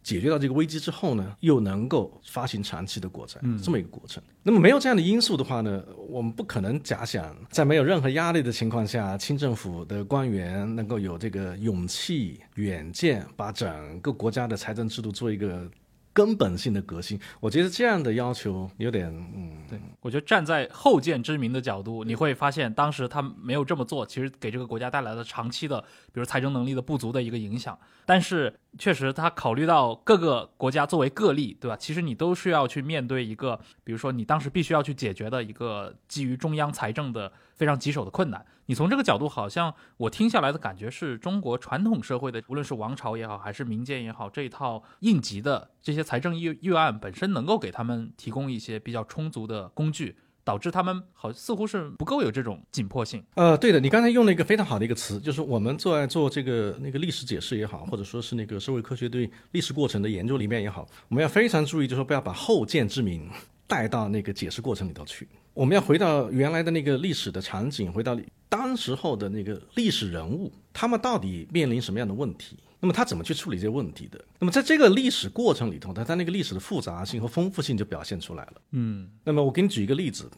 解决到这个危机之后呢，又能够发行长期的国债，这么一个过程。那么没有这样的因素的话呢，我们不可能假想在没有任何压力的情况下，清政府的官员能够有这个勇气、远见，把整个国家的财政制度做一个。根本性的革新，我觉得这样的要求有点，嗯，对我觉得站在后见之明的角度，你会发现当时他没有这么做，其实给这个国家带来了长期的，比如财政能力的不足的一个影响。但是确实，他考虑到各个国家作为个例，对吧？其实你都需要去面对一个，比如说你当时必须要去解决的一个基于中央财政的非常棘手的困难。你从这个角度，好像我听下来的感觉是中国传统社会的，无论是王朝也好，还是民间也好，这一套应急的这些财政预预案本身，能够给他们提供一些比较充足的工具，导致他们好似乎是不够有这种紧迫性。呃，对的，你刚才用了一个非常好的一个词，就是我们做做这个那个历史解释也好，或者说是那个社会科学对历史过程的研究里面也好，我们要非常注意，就是说不要把后见之明带到那个解释过程里头去。我们要回到原来的那个历史的场景，回到当时候的那个历史人物，他们到底面临什么样的问题？那么他怎么去处理这些问题的？那么在这个历史过程里头，他他那个历史的复杂性和丰富性就表现出来了。嗯，那么我给你举一个例子，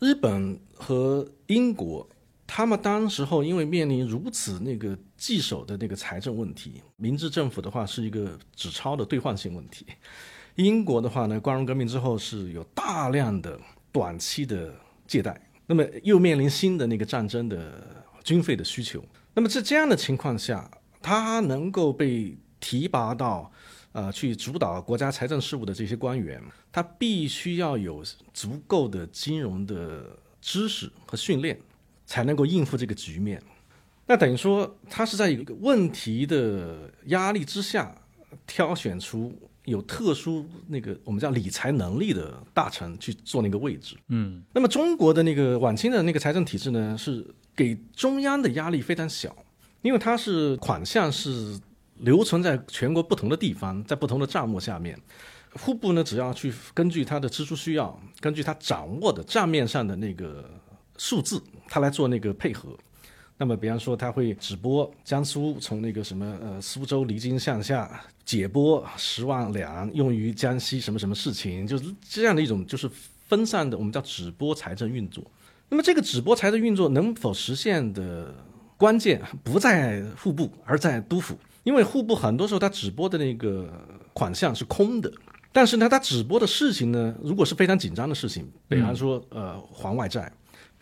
日本和英国，他们当时候因为面临如此那个棘手的那个财政问题，明治政府的话是一个纸钞的兑换性问题，英国的话呢，光荣革命之后是有大量的。短期的借贷，那么又面临新的那个战争的军费的需求。那么在这样的情况下，他能够被提拔到呃去主导国家财政事务的这些官员，他必须要有足够的金融的知识和训练，才能够应付这个局面。那等于说，他是在一个问题的压力之下，挑选出有特殊那个我们叫理财能力的大臣去做那个位置。嗯，那么中国的那个晚清的那个财政体制呢，是给中央的压力非常小，因为它是款项是留存在全国不同的地方，在不同的账目下面。户部呢，只要去根据他的支出需要，根据他掌握的账面上的那个数字，他来做那个配合。那么，比方说，他会直拨江苏从那个什么呃苏州离京向下解拨十万两，用于江西什么什么事情，就是这样的一种就是分散的，我们叫直拨财政运作。那么，这个直拨财政运作能否实现的关键不在户部，而在督府，因为户部很多时候他直拨的那个款项是空的，但是呢，他直拨的事情呢，如果是非常紧张的事情，比方说呃还外债。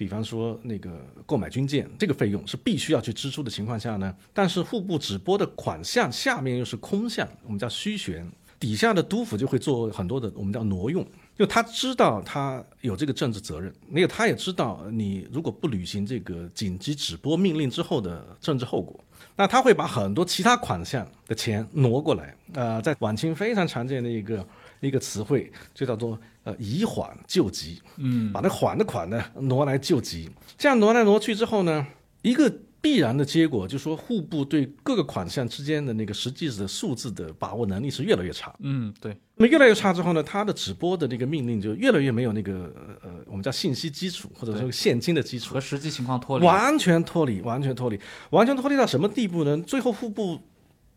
比方说，那个购买军舰，这个费用是必须要去支出的情况下呢，但是户部直拨的款项下面又是空项，我们叫虚悬，底下的督府就会做很多的我们叫挪用，就他知道他有这个政治责任，那个他也知道你如果不履行这个紧急止拨命令之后的政治后果，那他会把很多其他款项的钱挪过来。呃，在晚清非常常见的一个一个词汇就叫做。呃，以缓救急，嗯，把那缓的款呢挪来救急，这样挪来挪去之后呢，一个必然的结果就是说，户部对各个款项之间的那个实际的数字的把握能力是越来越差。嗯，对。那么越来越差之后呢，他的直播的那个命令就越来越没有那个呃，我们叫信息基础或者说现金的基础和实际情况脱离，完全脱离，完全脱离，完全脱离到什么地步呢？最后户部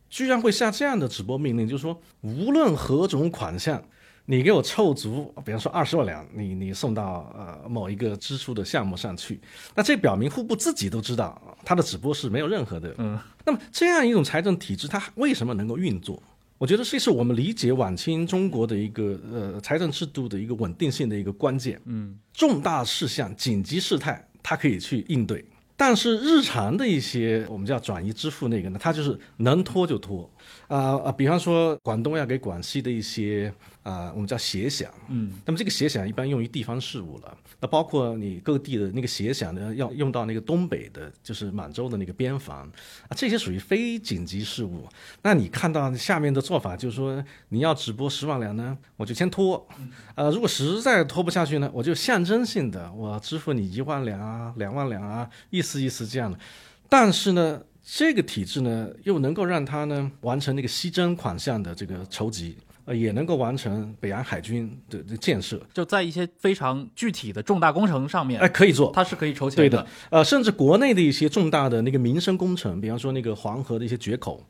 居然会下这样的直播命令，就是说，无论何种款项。你给我凑足，比方说二十万两，你你送到呃某一个支出的项目上去，那这表明户部自己都知道，它的直播是没有任何的。嗯，那么这样一种财政体制，它为什么能够运作？我觉得这是我们理解晚清中国的一个呃财政制度的一个稳定性的一个关键。嗯，重大事项、紧急事态，它可以去应对，但是日常的一些我们叫转移支付那个呢，它就是能拖就拖。啊啊，比方说广东要给广西的一些。啊，我们叫协饷，嗯，那么这个协饷一般用于地方事务了。那包括你各地的那个协饷呢，要用到那个东北的，就是满洲的那个边防啊，这些属于非紧急事务。那你看到下面的做法，就是说你要只拨十万两呢，我就先拖，呃，如果实在拖不下去呢，我就象征性的我支付你一万两啊、两万两啊，意思意思这样的。但是呢，这个体制呢，又能够让他呢完成那个西征款项的这个筹集。呃，也能够完成北洋海军的的建设，就在一些非常具体的重大工程上面，哎，可以做，它是可以筹钱的。对的，呃，甚至国内的一些重大的那个民生工程，比方说那个黄河的一些决口，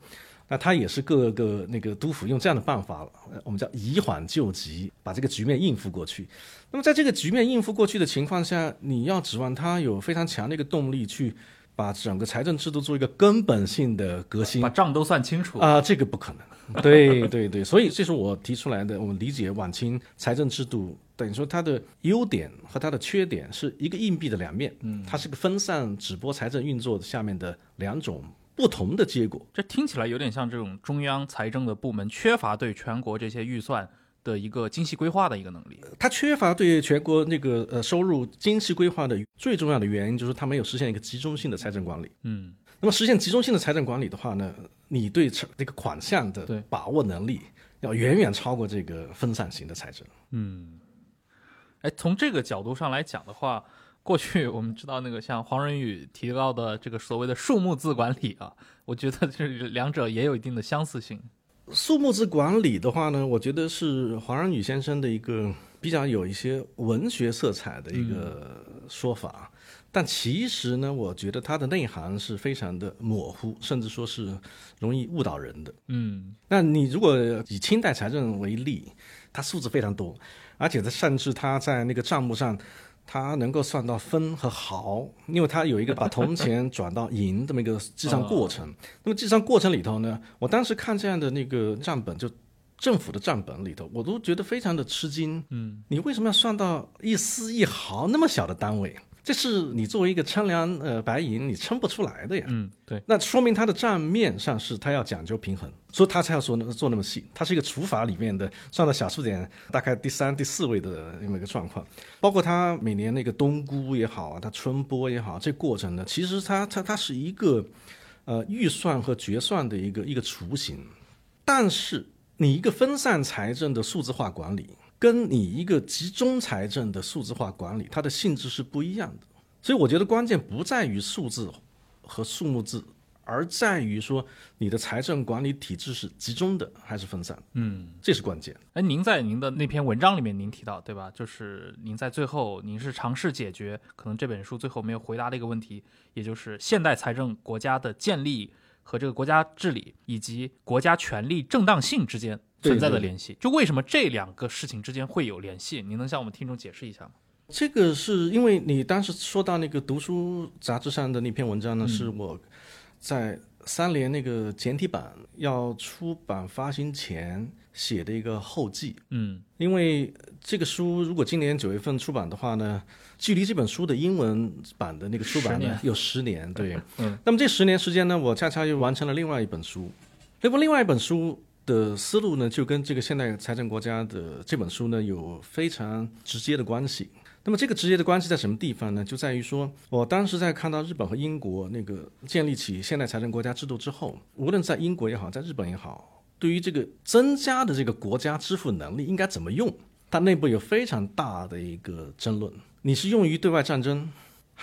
那它也是各个那个督府用这样的办法，我们叫以缓救急，把这个局面应付过去。那么在这个局面应付过去的情况下，你要指望它有非常强的一个动力去。把整个财政制度做一个根本性的革新，把账都算清楚啊，这个不可能。对对对，所以这是我提出来的。我们理解晚清财政制度，等于说它的优点和它的缺点是一个硬币的两面。嗯，它是个分散直播财政运作下面的两种不同的结果。这听起来有点像这种中央财政的部门缺乏对全国这些预算。的一个精细规划的一个能力，它缺乏对全国那个呃收入精细规划的最重要的原因就是它没有实现一个集中性的财政管理。嗯，那么实现集中性的财政管理的话呢，你对这个款项的把握能力要远远超过这个分散型的财政。嗯，哎，从这个角度上来讲的话，过去我们知道那个像黄仁宇提到的这个所谓的数目字管理啊，我觉得这两者也有一定的相似性。数目字管理的话呢，我觉得是黄仁宇先生的一个比较有一些文学色彩的一个说法，但其实呢，我觉得它的内涵是非常的模糊，甚至说是容易误导人的。嗯，那你如果以清代财政为例，它数字非常多，而且它甚至它在那个账目上。它能够算到分和毫，因为它有一个把铜钱转到银这么一个计算过程。那么计算过程里头呢，我当时看这样的那个账本，就政府的账本里头，我都觉得非常的吃惊。嗯，你为什么要算到一丝一毫那么小的单位？这是你作为一个称量呃白银，你称不出来的呀。嗯，对，那说明它的账面上是它要讲究平衡，所以它才要说做那么细。它是一个除法里面的算到小数点大概第三、第四位的那么一个状况，包括它每年那个冬菇也好啊，它春播也好，这过程呢，其实它它它是一个呃预算和决算的一个一个雏形，但是你一个分散财政的数字化管理。跟你一个集中财政的数字化管理，它的性质是不一样的。所以我觉得关键不在于数字和数目字，而在于说你的财政管理体制是集中的还是分散。嗯，这是关键。哎，您在您的那篇文章里面，您提到对吧？就是您在最后，您是尝试解决可能这本书最后没有回答的一个问题，也就是现代财政国家的建立和这个国家治理以及国家权力正当性之间。存在的联系，就为什么这两个事情之间会有联系？你能向我们听众解释一下吗？这个是因为你当时说到那个读书杂志上的那篇文章呢，是我在三联那个简体版要出版发行前写的一个后记。嗯，因为这个书如果今年九月份出版的话呢，距离这本书的英文版的那个出版呢有十年。对，嗯，那么这十年时间呢，我恰恰又完成了另外一本书。那么另外一本书。的思路呢，就跟这个现代财政国家的这本书呢有非常直接的关系。那么这个直接的关系在什么地方呢？就在于说，我当时在看到日本和英国那个建立起现代财政国家制度之后，无论在英国也好，在日本也好，对于这个增加的这个国家支付能力应该怎么用，它内部有非常大的一个争论。你是用于对外战争？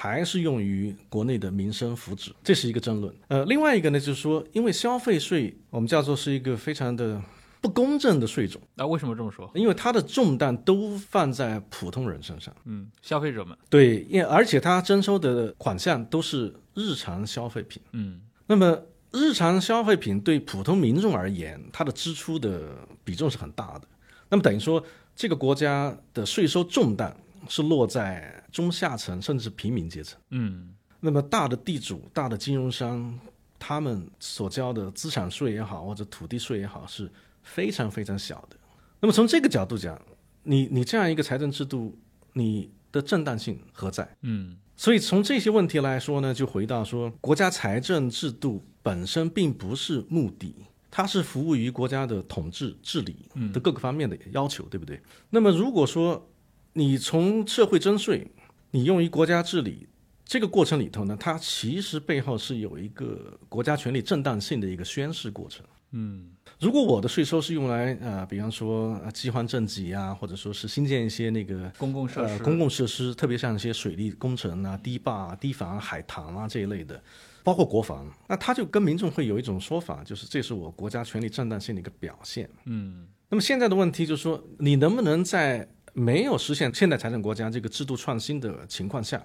还是用于国内的民生福祉，这是一个争论。呃，另外一个呢，就是说，因为消费税我们叫做是一个非常的不公正的税种。那为什么这么说？因为它的重担都放在普通人身上。嗯，消费者们。对，因而且它征收的款项都是日常消费品。嗯，那么日常消费品对普通民众而言，它的支出的比重是很大的。那么等于说，这个国家的税收重担。是落在中下层甚至平民阶层。嗯，那么大的地主、大的金融商，他们所交的资产税也好，或者土地税也好，是非常非常小的。那么从这个角度讲，你你这样一个财政制度，你的正当性何在？嗯，所以从这些问题来说呢，就回到说，国家财政制度本身并不是目的，它是服务于国家的统治治理的各个方面的要求，对不对？那么如果说你从社会征税，你用于国家治理这个过程里头呢，它其实背后是有一个国家权力正当性的一个宣示过程。嗯，如果我的税收是用来呃，比方说饥荒赈济啊，或者说是新建一些那个公共设施、公共设施，特别像一些水利工程啊、堤坝、堤防、海塘啊这一类的，包括国防，那他就跟民众会有一种说法，就是这是我国家权力正当性的一个表现。嗯，那么现在的问题就是说，你能不能在没有实现现代财政国家这个制度创新的情况下，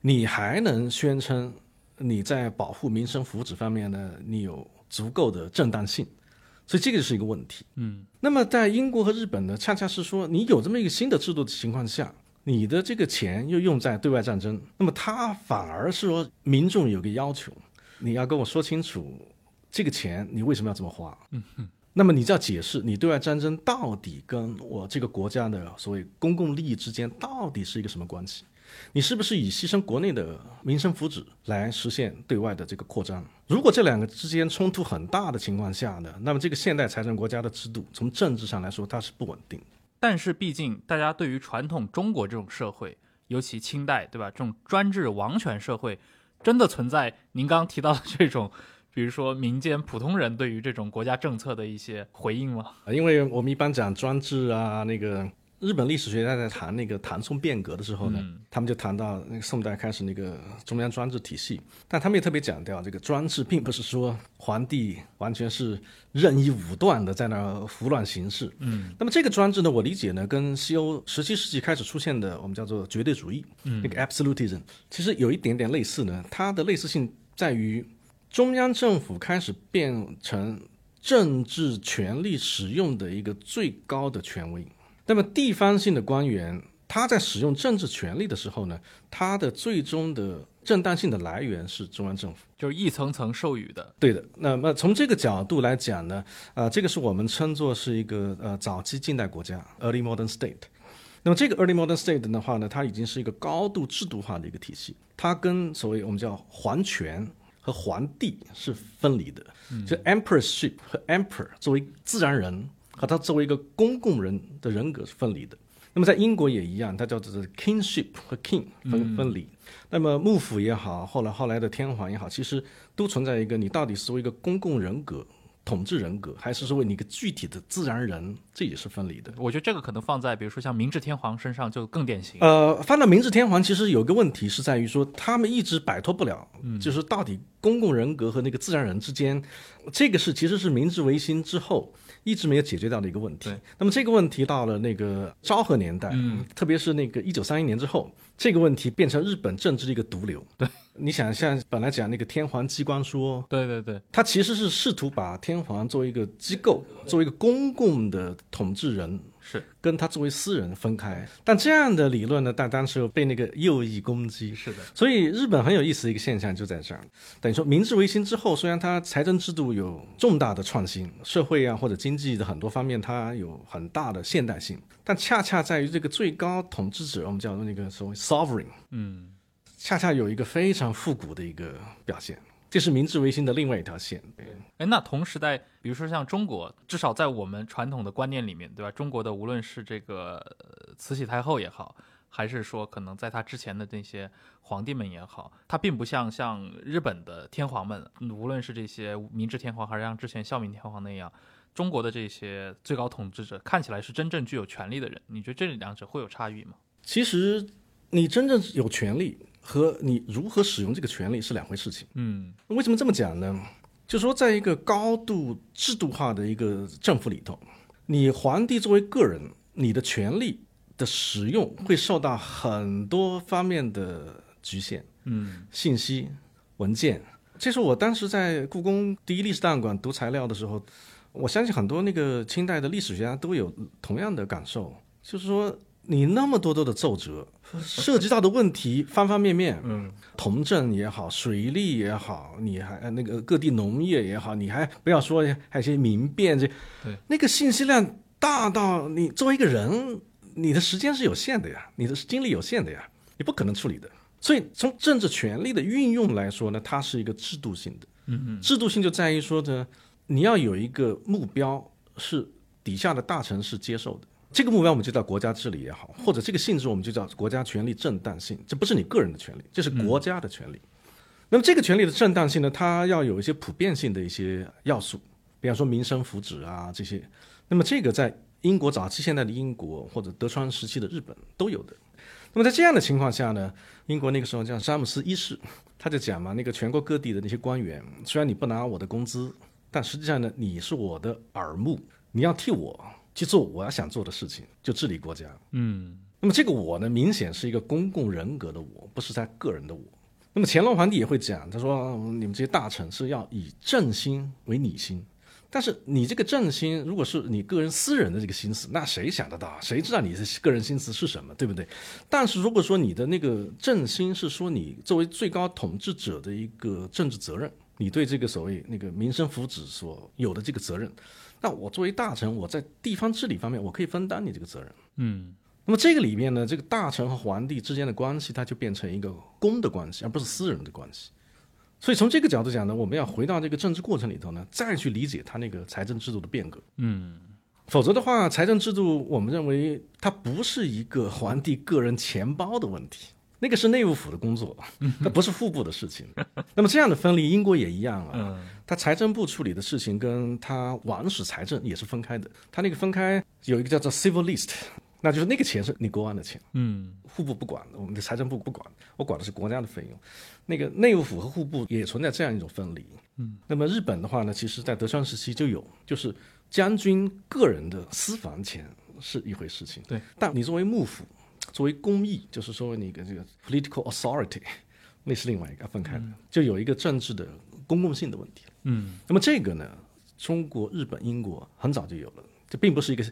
你还能宣称你在保护民生福祉方面呢？你有足够的正当性？所以这个就是一个问题。嗯，那么在英国和日本呢，恰恰是说你有这么一个新的制度的情况下，你的这个钱又用在对外战争，那么他反而是说民众有个要求，你要跟我说清楚这个钱你为什么要这么花？嗯哼。那么你就要解释，你对外战争到底跟我这个国家的所谓公共利益之间到底是一个什么关系？你是不是以牺牲国内的民生福祉来实现对外的这个扩张？如果这两个之间冲突很大的情况下呢，那么这个现代财政国家的制度从政治上来说它是不稳定。但是毕竟大家对于传统中国这种社会，尤其清代，对吧？这种专制王权社会，真的存在您刚刚提到的这种。比如说，民间普通人对于这种国家政策的一些回应吗？因为我们一般讲专制啊，那个日本历史学家在谈那个唐宋变革的时候呢，他们就谈到那个宋代开始那个中央专制体系，但他们也特别强调，这个专制并不是说皇帝完全是任意武断的在那儿胡乱行事。嗯，那么这个专制呢，我理解呢，跟西欧十七世纪开始出现的我们叫做绝对主义，嗯，那个 absolutism，其实有一点点类似呢。它的类似性在于。中央政府开始变成政治权力使用的一个最高的权威，那么地方性的官员他在使用政治权力的时候呢，他的最终的正当性的来源是中央政府。就是一层层授予的。对的，那么从这个角度来讲呢，啊、这个是我们称作是一个呃早期近代国家 （early modern state）。那么这个 early modern state 的话呢，它已经是一个高度制度化的一个体系，它跟所谓我们叫皇权和皇帝是分离的，就 emperorship 和 emperor 作为自然人和他作为一个公共人的人格是分离的。那么在英国也一样，它叫做 kingship 和 king 分分离。那么幕府也好，后来后来的天皇也好，其实都存在一个你到底是为一个公共人格、统治人格，还是说为你一个具体的自然人，这也是分离的。我觉得这个可能放在比如说像明治天皇身上就更典型。呃，放到明治天皇，其实有个问题是在于说，他们一直摆脱不了，就是到底公共人格和那个自然人之间，这个是其实是明治维新之后一直没有解决掉的一个问题对。那么这个问题到了那个昭和年代，特别是那个一九三一年之后，这个问题变成日本政治的一个毒瘤。对，你想像本来讲那个天皇机关说，对对对，他其实是试图把天皇作为一个机构，作为一个公共的统治人，是。跟他作为私人分开。但这样的理论呢，但当时又被那个右翼攻击。是的，所以日本很有意思的一个现象就在这儿，等于说明治维新之后，虽然它财政制度有重大的创新，社会啊或者经济的很多方面它有很大的现代性，但恰恰在于这个最高统治者，我们叫做那个所谓 sovereign，嗯，恰恰有一个非常复古的一个表现，这是明治维新的另外一条线。哎，那同时代，比如说像中国，至少在我们传统的观念里面，对吧？中国的无论是这个呃慈禧太后也好，还是说可能在她之前的那些皇帝们也好，他并不像像日本的天皇们，嗯无论是这些明治天皇，还是像之前孝明天皇那样，中国的这些最高统治者看起来是真正具有权力的人。你觉得这两者会有差异吗？其实你真正有权利和你如何使用这个权利是两回事情。嗯为什么这么讲呢？就说在一个高度制度化的一个政府里头，你皇帝作为个人，你的权利的使用会受到很多方面的局限，嗯信息、文件。这是我当时在故宫第一历史档案馆读材料的时候，我相信很多那个清代的历史学家都有同样的感受，就是说你那么多多的奏折，涉及到的问题方方面面，嗯，铜政也好，水利也好，你还呃那个各地农业也好，你还不要说还有些民变这，对，那个信息量大到你作为一个人，你的时间是有限的呀，你的精力有限的呀，你不可能处理的。所以从政治权力的运用来说呢，它是一个制度性的。嗯嗯，制度性就在于说呢，你要有一个目标是底下的大臣是接受的。这个目标我们就叫国家治理也好，或者这个性质我们就叫国家权力正当性。这不是你个人的权利，这是国家的权利。那么这个权利的正当性呢，它要有一些普遍性的一些要素，比方说民生福祉啊这些。那么这个在英国早期现代的英国或者德川时期的日本都有的。那么在这样的情况下呢，英国那个时候叫詹姆斯一世，他就讲嘛，那个全国各地的那些官员，虽然你不拿我的工资，但实际上呢，你是我的耳目，你要替我去做我要想做的事情，就治理国家。嗯那么这个我呢，明显是一个公共人格的我，不是他个人的我。那么乾隆皇帝也会讲，他说嗯你们这些大臣是要以正心为你心，但是你这个正心如果是你个人私人的这个心思，那谁想得到？谁知道你的个人心思是什么，对不对？但是如果说你的那个正心是说你作为最高统治者的一个政治责任，你对这个所谓那个民生福祉所有的这个责任，那我作为大臣，我在地方治理方面我可以分担你这个责任。嗯那么这个里面呢，这个大臣和皇帝之间的关系，它就变成一个公的关系，而不是私人的关系。所以从这个角度讲呢，我们要回到这个政治过程里头呢，再去理解它那个财政制度的变革。嗯否则的话，财政制度我们认为它不是一个皇帝个人钱包的问题，那个是内务府的工作，那不是户部的事情。那么这样的分离，英国也一样啊。嗯他财政部处理的事情跟他王室财政也是分开的。他那个分开有一个叫做 civil list，那就是那个钱是你国王的钱，嗯户部不管，我们的财政部不管，我管的是国家的费用。那个内务府和户部也存在这样一种分离。嗯，那么日本的话呢，其实在德川时期就有，就是将军个人的私房钱是一回事情。对，但你作为幕府，作为公益，就是说你个这个 political authority，那是另外一个分开的，就有一个政治的公共性的问题。嗯那么这个呢，中国、日本、英国很早就有了，这并不是一个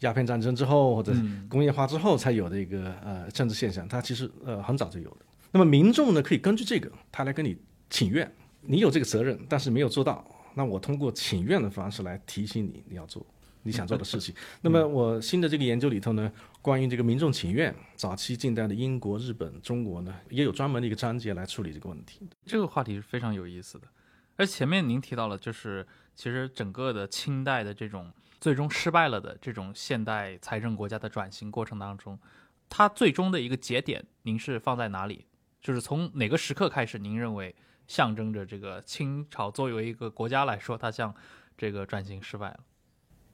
鸦片战争之后或者嗯工业化之后才有的一个呃政治现象，它其实呃很早就有的。那么民众呢，可以根据这个，他来跟你请愿，你有这个责任，但是没有做到，那我通过请愿的方式来提醒你你要做你想做的事情。那么我新的这个研究里头呢，关于这个民众请愿，早期近代的英国、日本、中国呢，也有专门的一个章节来处理这个问题。这个话题是非常有意思的。而前面您提到了，就是其实整个的清代的这种最终失败了的这种现代财政国家的转型过程当中，它最终的一个节点，您是放在哪里？就是从哪个时刻开始，您认为象征着这个清朝作为一个国家来说，它像这个转型失败了？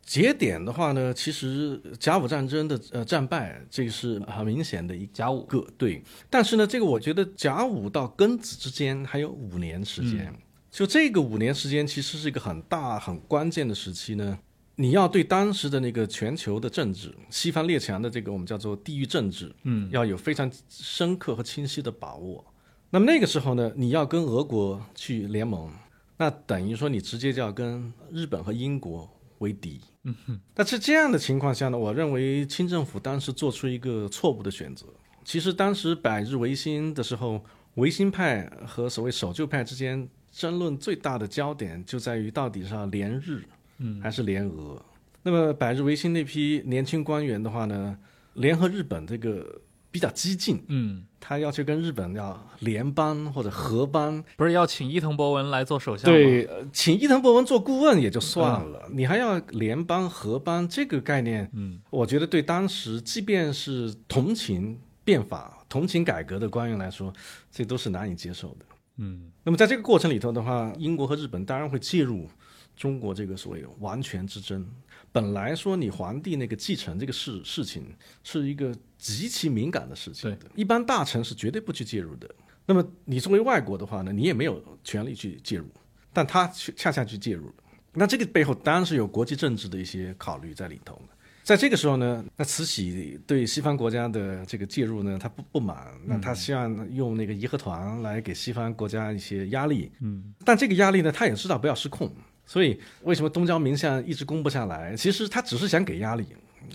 节点的话呢，其实甲午战争的呃战败，这个是很明显的一甲午，个对。但是呢，这个我觉得甲午到庚子之间还有五年时间，就这个五年时间其实是一个很大很关键的时期呢。你要对当时的那个全球的政治，西方列强的这个我们叫做地域政治，嗯，要有非常深刻和清晰的把握。那么那个时候呢，你要跟俄国去联盟，那等于说你直接就要跟日本和英国为敌。嗯哼。那在这样的情况下呢，我认为清政府当时做出一个错误的选择。其实当时百日维新的时候，维新派和所谓守旧派之间争论最大的焦点就在于到底是要联日，嗯，还是联俄。那么百日维新那批年轻官员的话呢，联合日本这个比较激进，嗯，他要去跟日本要联邦或者合邦，不是要请伊藤博文来做首相吗？对，呃请伊藤博文做顾问也就算了，你还要联邦合邦这个概念，嗯，我觉得对当时即便是同情变法、同情改革的官员来说，这都是难以接受的。嗯那么在这个过程里头的话，英国和日本当然会介入中国这个所谓王权之争。本来说你皇帝那个继承这个事事情是一个极其敏感的事情的，一般大臣是绝对不去介入的。那么你作为外国的话呢，你也没有权利去介入，但他却恰恰去介入了。那这个背后当然是有国际政治的一些考虑在里头的。在这个时候呢，那慈禧对西方国家的这个介入呢，她不不满，那她希望用那个义和团来给西方国家一些压力。嗯，但这个压力呢，她也知道不要失控，所以为什么东交民巷一直攻不下来？其实他只是想给压力，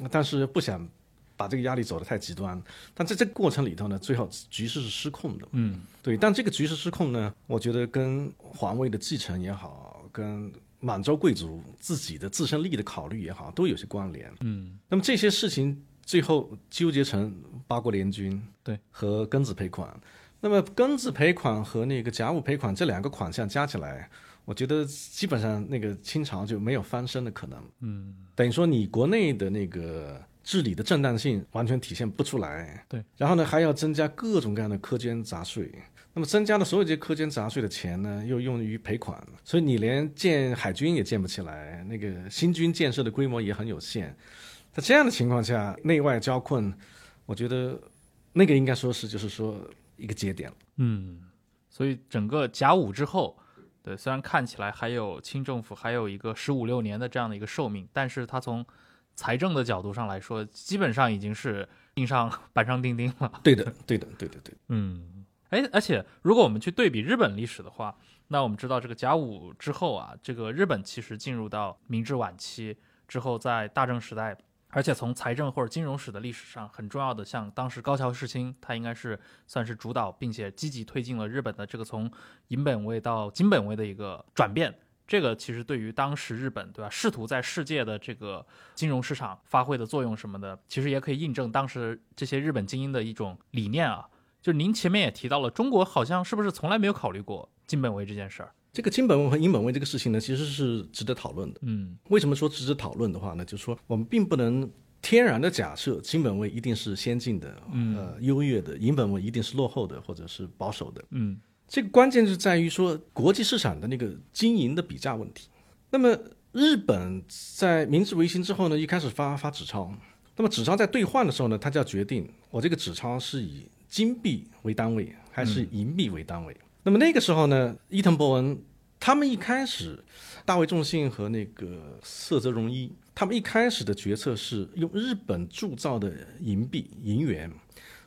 但是不想把这个压力走得太极端。但在这个过程里头呢，最后局势是失控的。嗯对，但这个局势失控呢，我觉得跟皇位的继承也好，跟满洲贵族自己的自身利益的考虑也好，都有些关联。嗯那么这些事情最后纠结成八国联军对和庚子赔款。那么庚子赔款和那个甲午赔款这两个款项加起来，我觉得基本上那个清朝就没有翻身的可能。嗯等于说你国内的那个治理的正当性完全体现不出来。对，然后呢还要增加各种各样的苛捐杂税。那么增加的所有这些苛捐杂税的钱呢，又用于赔款，所以你连建海军也建不起来，那个新军建设的规模也很有限。在这样的情况下，内外交困，我觉得那个应该说是就是说一个节点了。嗯，所以整个甲午之后，对，虽然看起来还有清政府还有一个十五六年的这样的一个寿命，但是它从财政的角度上来说，基本上已经是钉上 板上钉钉了。对的，对的，对的，对的。嗯，哎，而且如果我们去对比日本历史的话，那我们知道这个甲午之后啊，这个日本其实进入到明治晚期之后，在大正时代，而且从财政或者金融史的历史上很重要的，像当时高桥世青，他应该是算是主导，并且积极推进了日本的这个从银本位到金本位的一个转变。这个其实对于当时日本，对吧，试图在世界的这个金融市场发挥的作用什么的，其实也可以印证当时这些日本精英的一种理念啊。就是您前面也提到了，中国好像是不是从来没有考虑过金本位这件事儿？这个金本位和银本位这个事情呢，其实是值得讨论的。嗯为什么说值得讨论的话呢？就是说我们并不能天然的假设金本位一定是先进的、嗯呃优越的，银本位一定是落后的或者是保守的。嗯这个关键是在于说国际市场的那个经营的比价问题。那么日本在明治维新之后呢，一开始发发纸钞，那么纸钞在兑换的时候呢，它就要决定我这个纸钞是以金币为单位还是银币为单位。那么那个时候呢，伊藤博文他们一开始，大卫仲信和那个色泽荣一，他们一开始的决策是用日本铸造的银币银元。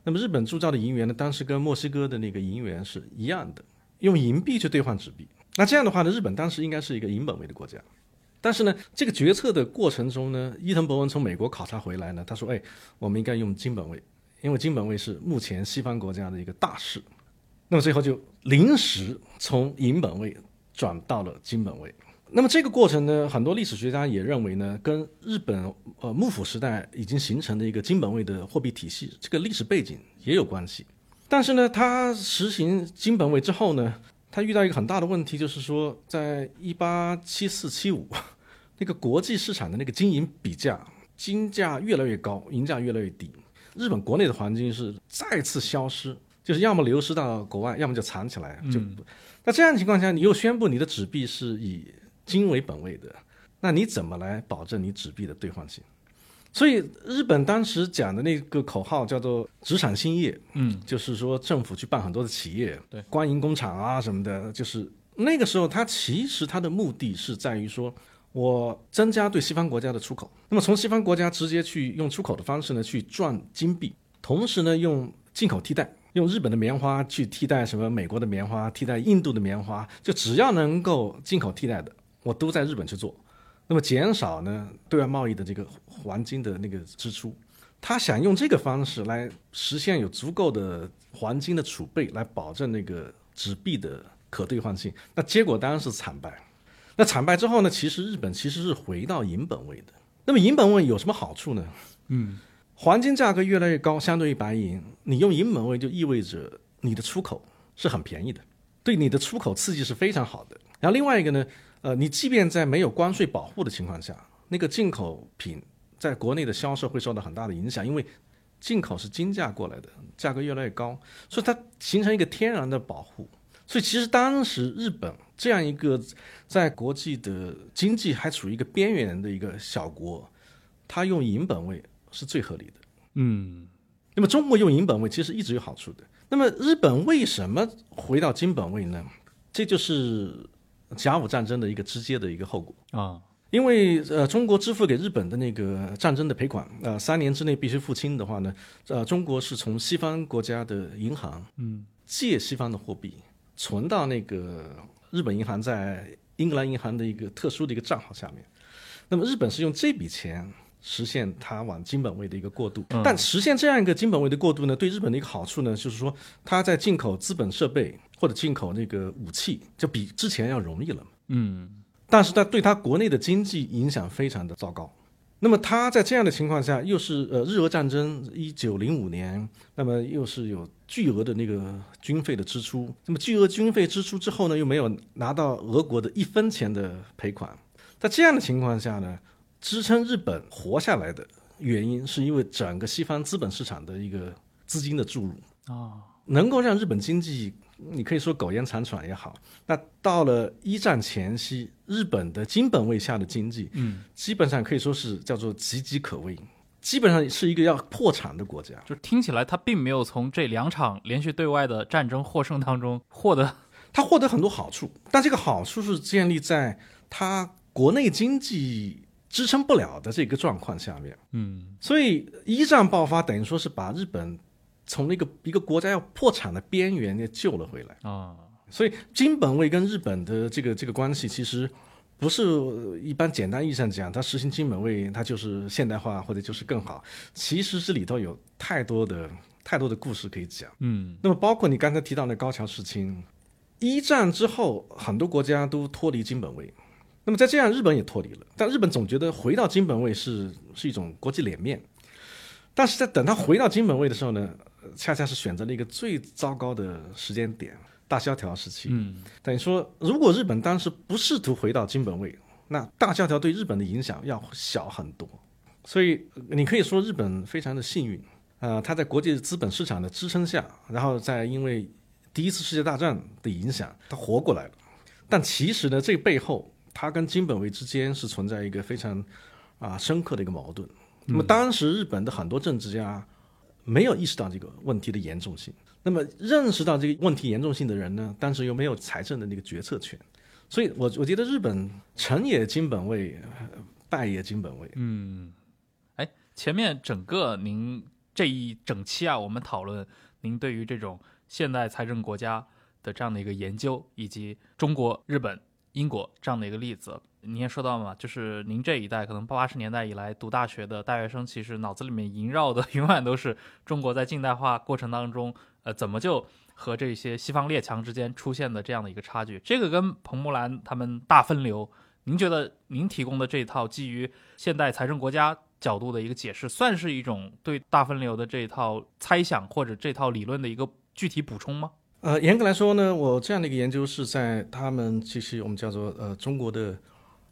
那么日本铸造的银元呢，当时跟墨西哥的那个银元是一样的，用银币去兑换纸币。那这样的话呢，日本当时应该是一个银本位的国家。但是呢，这个决策的过程中呢，伊藤博文从美国考察回来呢，他说：“哎，我们应该用金本位，因为金本位是目前西方国家的一个大势。”那么最后就临时从银本位转到了金本位。那么这个过程呢，很多历史学家也认为呢，跟日本呃幕府时代已经形成的一个金本位的货币体系这个历史背景也有关系。但是呢，他实行金本位之后呢，他遇到一个很大的问题，就是说，在一八七四七五，那个国际市场的那个金银比价，金价越来越高，银价越来越低，日本国内的黄金是再次消失，就是要么流失到国外，要么就藏起来。就那这样的情况下，你又宣布你的纸币是以金为本位的，那你怎么来保证你纸币的兑换性？所以日本当时讲的那个口号叫做“职场兴业”，嗯，就是说政府去办很多的企业，对，官营工厂啊什么的，就是那个时候，它其实它的目的是在于说，我增加对西方国家的出口，那么从西方国家直接去用出口的方式呢去赚金币，同时呢用进口替代，用日本的棉花去替代什么美国的棉花，替代印度的棉花，就只要能够进口替代的，我都在日本去做。那么减少呢对外贸易的这个黄金的那个支出，他想用这个方式来实现有足够的黄金的储备，来保证那个纸币的可兑换性。那结果当然是惨败。那惨败之后呢，其实日本其实是回到银本位的。那么银本位有什么好处呢？嗯，黄金价格越来越高，相对于白银，你用银本位就意味着你的出口是很便宜的，对你的出口刺激是非常好的。然后另外一个呢？呃，你即便在没有关税保护的情况下，那个进口品在国内的销售会受到很大的影响，因为进口是金价过来的，价格越来越高，所以它形成一个天然的保护。所以其实当时日本这样一个在国际的经济还处于一个边缘的一个小国，它用银本位是最合理的。嗯，那么中国用银本位其实一直有好处的。那么日本为什么回到金本位呢？这就是。甲午战争的一个直接的一个后果啊，因为呃，中国支付给日本的那个战争的赔款，呃，三年之内必须付清的话呢，呃，中国是从西方国家的银行，嗯，借西方的货币存到那个日本银行在英格兰银行的一个特殊的一个账号下面，那么日本是用这笔钱实现它往金本位的一个过渡，但实现这样一个金本位的过渡呢，对日本的一个好处呢，就是说它在进口资本设备。或者进口那个武器，就比之前要容易了。嗯，但是它对它国内的经济影响非常的糟糕。那么它在这样的情况下，又是呃日俄战争一九零五年，那么又是有巨额的那个军费的支出。那么巨额军费支出之后呢，又没有拿到俄国的一分钱的赔款。在这样的情况下呢，支撑日本活下来的原因，是因为整个西方资本市场的一个资金的注入啊，能够让日本经济。你可以说苟延残喘也好，那到了一战前夕，日本的金本位下的经济，嗯，基本上可以说是叫做岌岌可危，基本上是一个要破产的国家。就听起来，他并没有从这两场连续对外的战争获胜当中获得，他获得很多好处，但这个好处是建立在他国内经济支撑不了的这个状况下面。嗯，所以一战爆发等于说是把日本。从那个一个国家要破产的边缘给救了回来啊，所以金本位跟日本的这个这个关系其实不是一般简单意义上讲，它实行金本位，它就是现代化或者就是更好。其实这里头有太多的太多的故事可以讲。嗯，那么包括你刚才提到那高桥世清，一战之后很多国家都脱离金本位，那么在这样日本也脱离了，但日本总觉得回到金本位是是一种国际脸面，但是在等他回到金本位的时候呢？恰恰是选择了一个最糟糕的时间点，大萧条时期。嗯，等于说，如果日本当时不试图回到金本位，那大萧条对日本的影响要小很多。所以，你可以说日本非常的幸运，呃，它在国际资本市场的支撑下，然后在因为第一次世界大战的影响，它活过来了。但其实呢，这背后它跟金本位之间是存在一个非常啊深刻的一个矛盾。那么当时日本的很多政治家。没有意识到这个问题的严重性，那么认识到这个问题严重性的人呢，当时又没有财政的那个决策权，所以我我觉得日本成也金本位，败也金本位。嗯，哎，前面整个您这一整期啊，我们讨论您对于这种现代财政国家的这样的一个研究，以及中国、日本。英国这样的一个例子。您也说到嘛，就是您这一代可能八十年代以来读大学的大学生，其实脑子里面萦绕的永远都是中国在近代化过程当中，呃，怎么就和这些西方列强之间出现的这样的一个差距。这个跟彭木兰他们大分流，您觉得您提供的这套基于现代财政国家角度的一个解释，算是一种对大分流的这套猜想或者这套理论的一个具体补充吗？呃，严格来说呢，我这样的一个研究是在他们其实我们叫做呃中国的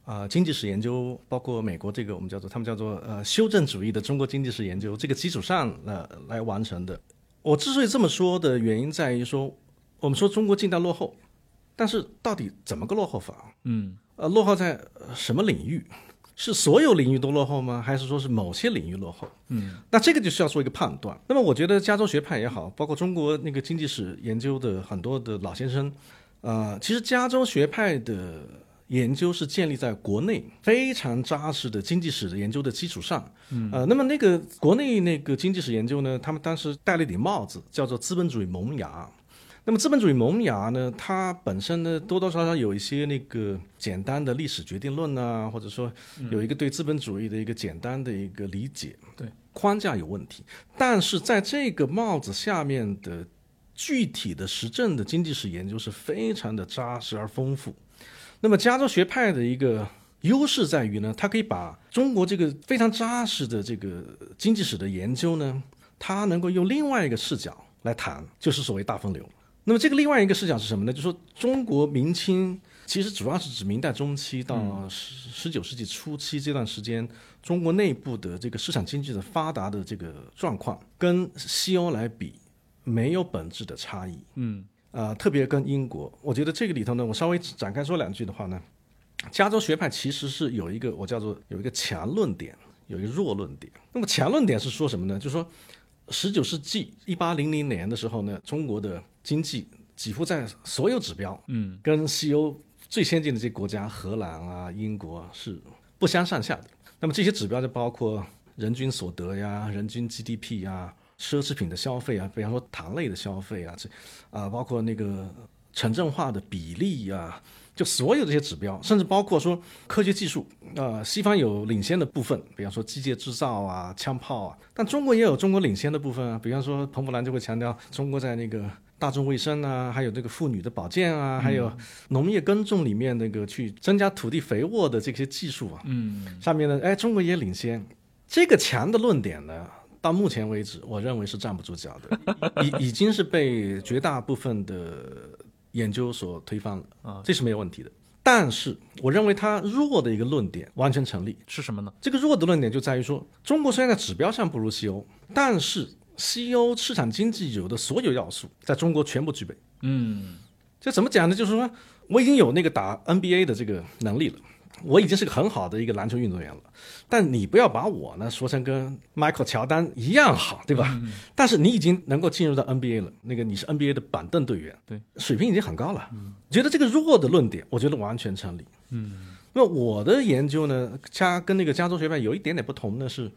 啊、经济史研究，包括美国这个我们叫做他们叫做呃修正主义的中国经济史研究这个基础上呃来完成的。我之所以这么说的原因在于说，我们说中国近代落后，但是到底怎么个落后法？嗯呃，落后在呃什么领域？是所有领域都落后吗？还是说是某些领域落后？嗯，那这个就需要做一个判断。那么我觉得加州学派也好，包括中国那个经济史研究的很多的老先生，呃，其实加州学派的研究是建立在国内非常扎实的经济史的研究的基础上。嗯，呃，那么那个国内那个经济史研究呢，他们当时戴了一顶帽子，叫做资本主义萌芽。那么资本主义萌芽呢，它本身呢多多少少有一些那个简单的历史决定论啊，或者说有一个对资本主义的一个简单的一个理解，对框架有问题。但是在这个帽子下面的具体的实证的经济史研究是非常的扎实而丰富。那么加州学派的一个优势在于呢，它可以把中国这个非常扎实的这个经济史的研究呢，它能够用另外一个视角来谈，就是所谓大分流。那么这个另外一个视角是什么呢？就是说中国明清其实主要是指明代中期到十十九世纪初期这段时间，中国内部的这个市场经济的发达的这个状况，跟西欧来比没有本质的差异。嗯呃，特别跟英国，我觉得这个里头呢，我稍微展开说两句的话呢，加州学派其实是有一个我叫做有一个强论点，有一个弱论点。那么强论点是说什么呢？就是说，十九世纪一八零零年的时候呢，中国的经济几乎在所有指标嗯跟西欧最先进的这些国家，荷兰啊、英国啊是不相上下的。那么这些指标就包括人均所得呀、人均 GDP 呀、奢侈品的消费啊，比方说糖类的消费啊，这啊包括那个城镇化的比例啊，就所有这些指标，甚至包括说科学技术，呃，西方有领先的部分，比方说机械制造啊、枪炮啊，但中国也有中国领先的部分啊，比方说彭博兰就会强调中国在那个大众卫生啊，还有这个妇女的保健啊，还有农业耕种里面那个去增加土地肥沃的这些技术啊，嗯上面呢，哎，中国也领先。这个强的论点呢，到目前为止，我认为是站不住脚的，已已经是被绝大部分的研究所推翻了啊，这是没有问题的。但是，我认为它弱的一个论点完全成立。是什么呢？这个弱的论点就在于说，中国虽然在指标上不如西欧，但是西欧市场经济有的所有要素，在中国全部具备。嗯这怎么讲呢？就是说我已经有那个打 NBA 的这个能力了，我已经是个很好的一个篮球运动员了。但你不要把我呢说成跟 Michael 乔丹一样好，对吧？但是你已经能够进入到 NBA 了，那个你是 NBA 的板凳队员，对，水平已经很高了。觉得这个弱的论点，我觉得完全成立。嗯那我的研究呢，加跟那个加州学派有一点点不同的是，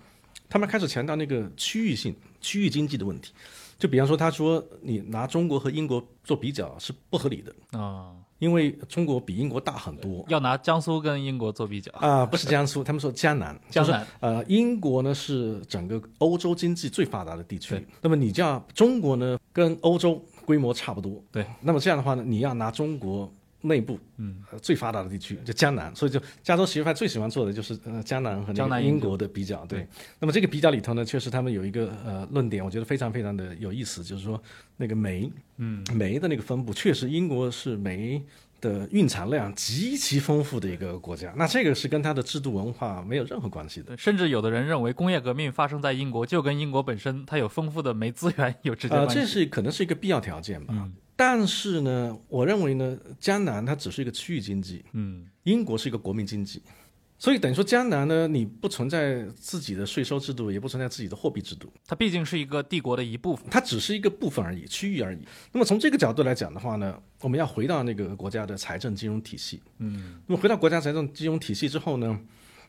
他们开始强调那个区域性、区域经济的问题。就比方说，他说你拿中国和英国做比较是不合理的，啊，因为中国比英国大很多。要拿江苏跟英国做比较。啊、不是江苏，他们说江南。江南就是呃，英国呢是整个欧洲经济最发达的地区。那么你叫中国呢，跟欧洲规模差不多。对。那么这样的话呢，你要拿中国内部嗯呃最发达的地区，就江南。所以就加州学派最喜欢做的就是呃江南和那江南英国个英国的比较。对。那么这个比较里头呢，确实他们有一个呃论点，我觉得非常非常的有意思，就是说那个煤，嗯，煤的那个分布，确实英国是煤的蕴藏量极其丰富的一个国家。那这个是跟它的制度文化没有任何关系的。对，甚至有的人认为工业革命发生在英国，就跟英国本身它有丰富的煤资源有直接呃，关系。这是可能是一个必要条件吧。嗯但是呢，我认为呢，江南它只是一个区域经济，嗯英国是一个国民经济，所以等于说江南呢，你不存在自己的税收制度，也不存在自己的货币制度，它毕竟是一个帝国的一部分。它只是一个部分而已，区域而已。那么从这个角度来讲的话呢，我们要回到那个国家的财政金融体系。嗯那么回到国家财政金融体系之后呢，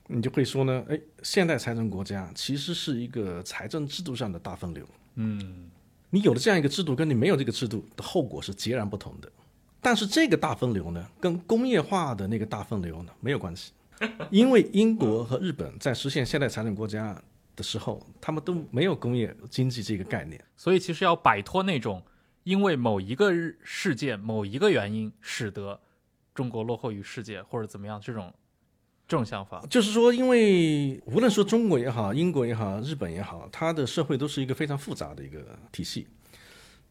你就会说呢，哎，现代财政国家其实是一个财政制度上的大分流。嗯你有了这样一个制度，跟你没有这个制度的后果是截然不同的。但是这个大分流呢，跟工业化的那个大分流呢没有关系，因为英国和日本在实现现代财政国家的时候，他们都没有工业经济这个概念。所以其实要摆脱那种因为某一个日事件、某一个原因使得中国落后于世界或者怎么样这种这种想法。就是说，因为无论说中国也好，英国也好，日本也好，它的社会都是一个非常复杂的一个体系。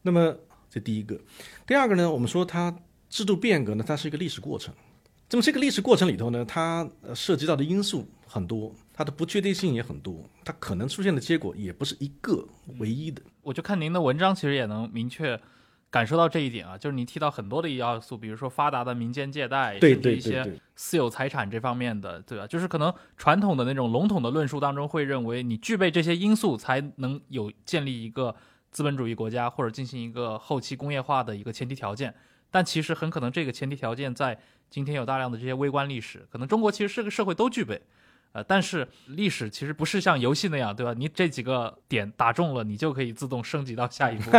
那么这第一个，第二个呢，我们说它制度变革呢，它是一个历史过程。那么这个历史过程里头呢，它呃涉及到的因素很多，它的不确定性也很多，它可能出现的结果也不是一个唯一的。我就看您的文章，其实也能明确感受到这一点啊，就是你提到很多的要素，比如说发达的民间借贷，对甚至一些私有财产这方面的，对吧？就是可能传统的那种笼统的论述当中，会认为你具备这些因素，才能有建立一个资本主义国家或者进行一个后期工业化的一个前提条件。但其实很可能这个前提条件在今天有大量的这些微观历史，可能中国其实是个社会都具备。呃，但是历史其实不是像游戏那样，对吧？你这几个点打中了，你就可以自动升级到下一步。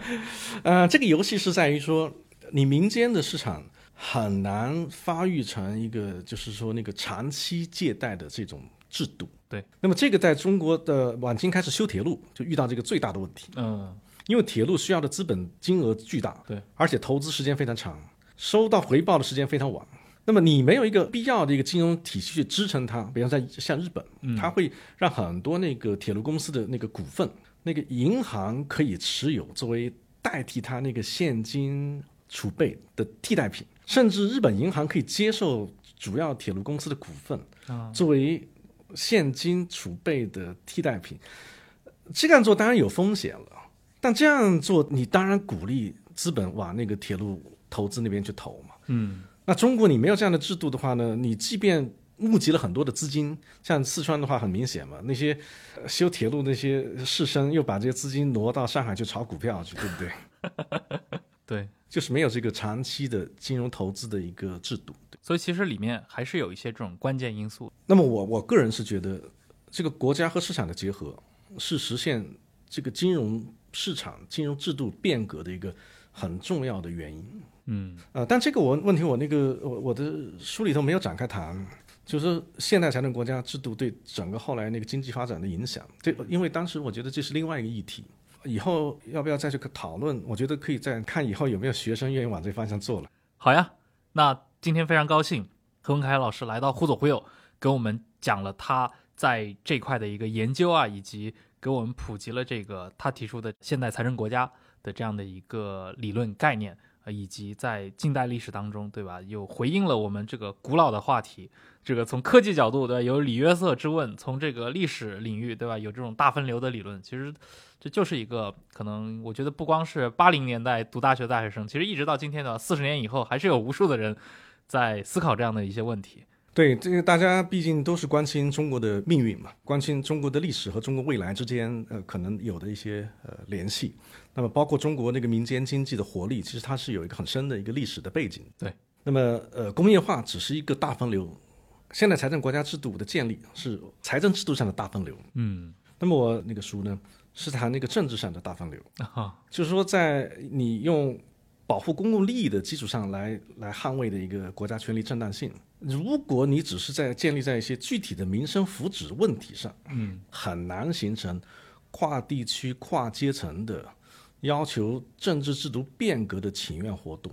呃，这个游戏是在于说，你民间的市场很难发育成一个，就是说那个长期借贷的这种制度。对，那么这个在中国的晚清开始修铁路，就遇到这个最大的问题，嗯，因为铁路需要的资本金额巨大，对，而且投资时间非常长，收到回报的时间非常晚。那么你没有一个必要的一个金融体系去支撑它，比方在像日本，它会让很多那个铁路公司的那个股份，那个银行可以持有作为代替它那个现金储备的替代品，甚至日本银行可以接受主要铁路公司的股份啊作为现金储备的替代品。这样做当然有风险了，但这样做你当然鼓励资本往那个铁路投资那边去投嘛。嗯，那中国你没有这样的制度的话呢，你即便募集了很多的资金，像四川的话很明显嘛，那些呃修铁路那些士绅又把这些资金挪到上海去炒股票去，对不对？对。就是没有这个长期的金融投资的一个制度。所以其实里面还是有一些这种关键因素。那么我我个人是觉得，这个国家和市场的结合是实现这个金融市场、金融制度变革的一个很重要的原因。嗯呃，但这个我问题我那个我我的书里头没有展开谈，就是现代财政国家制度对整个后来那个经济发展的影响。这因为当时我觉得这是另外一个议题，以后要不要再去讨论？我觉得可以再看以后有没有学生愿意往这方向做了。好呀，那今天非常高兴，何文凯老师来到忽左忽右，给我们讲了他在这块的一个研究啊，以及给我们普及了这个他提出的现代财政国家的这样的一个理论概念。呃，以及在近代历史当中，对吧？又回应了我们这个古老的话题，这个从科技角度，对吧？有李约瑟之问，从这个历史领域，对吧？有这种大分流的理论，其实这就是一个可能，我觉得不光是八零年代读大学的大学生，其实一直到今天的四十年以后，还是有无数的人在思考这样的一些问题。对，这个大家毕竟都是关心中国的命运嘛，关心中国的历史和中国未来之间呃可能有的一些呃联系。那么包括中国那个民间经济的活力，其实它是有一个很深的一个历史的背景。对。那么呃，工业化只是一个大分流，现代财政国家制度的建立是财政制度上的大分流。嗯，那么我那个书呢，是谈那个政治上的大分流。啊，就是说，在你用保护公共利益的基础上来来捍卫的一个国家权力正当性。如果你只是在建立在一些具体的民生福祉问题上，嗯，很难形成跨地区、跨阶层的要求政治制度变革的请愿活动。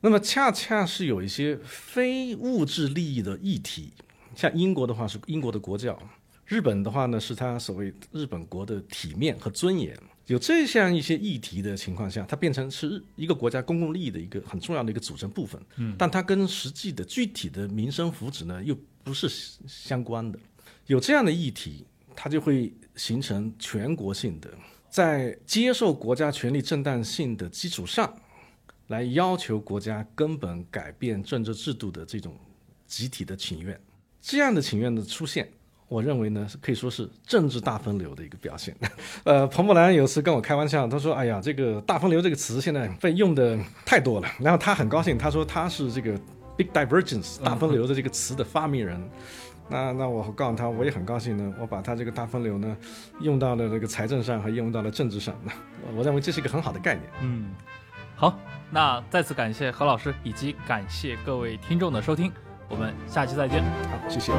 那么，恰恰是有一些非物质利益的议题，像英国的话是英国的国教，日本的话呢是它所谓日本国的体面和尊严。有这样一些议题的情况下，它变成是一个国家公共利益的一个很重要的一个组成部分。嗯，但它跟实际的具体的民生福祉呢又不是相关的。有这样的议题，它就会形成全国性的，在接受国家权力正当性的基础上，来要求国家根本改变政治制度的这种集体的请愿。这样的请愿的出现，我认为呢，是可以说是政治大分流的一个表现。呃，彭博兰有次跟我开玩笑，他说：“哎呀，这个大分流这个词现在被用的太多了。”然后他很高兴，他说他是这个 “big divergence” 大分流的这个词的发明人。那那我告诉他，我也很高兴呢，我把他这个大分流呢用到了这个财政上，还用到了政治上。那我认为这是一个很好的概念。嗯，好，那再次感谢何老师，以及感谢各位听众的收听，我们下期再见。好，谢谢。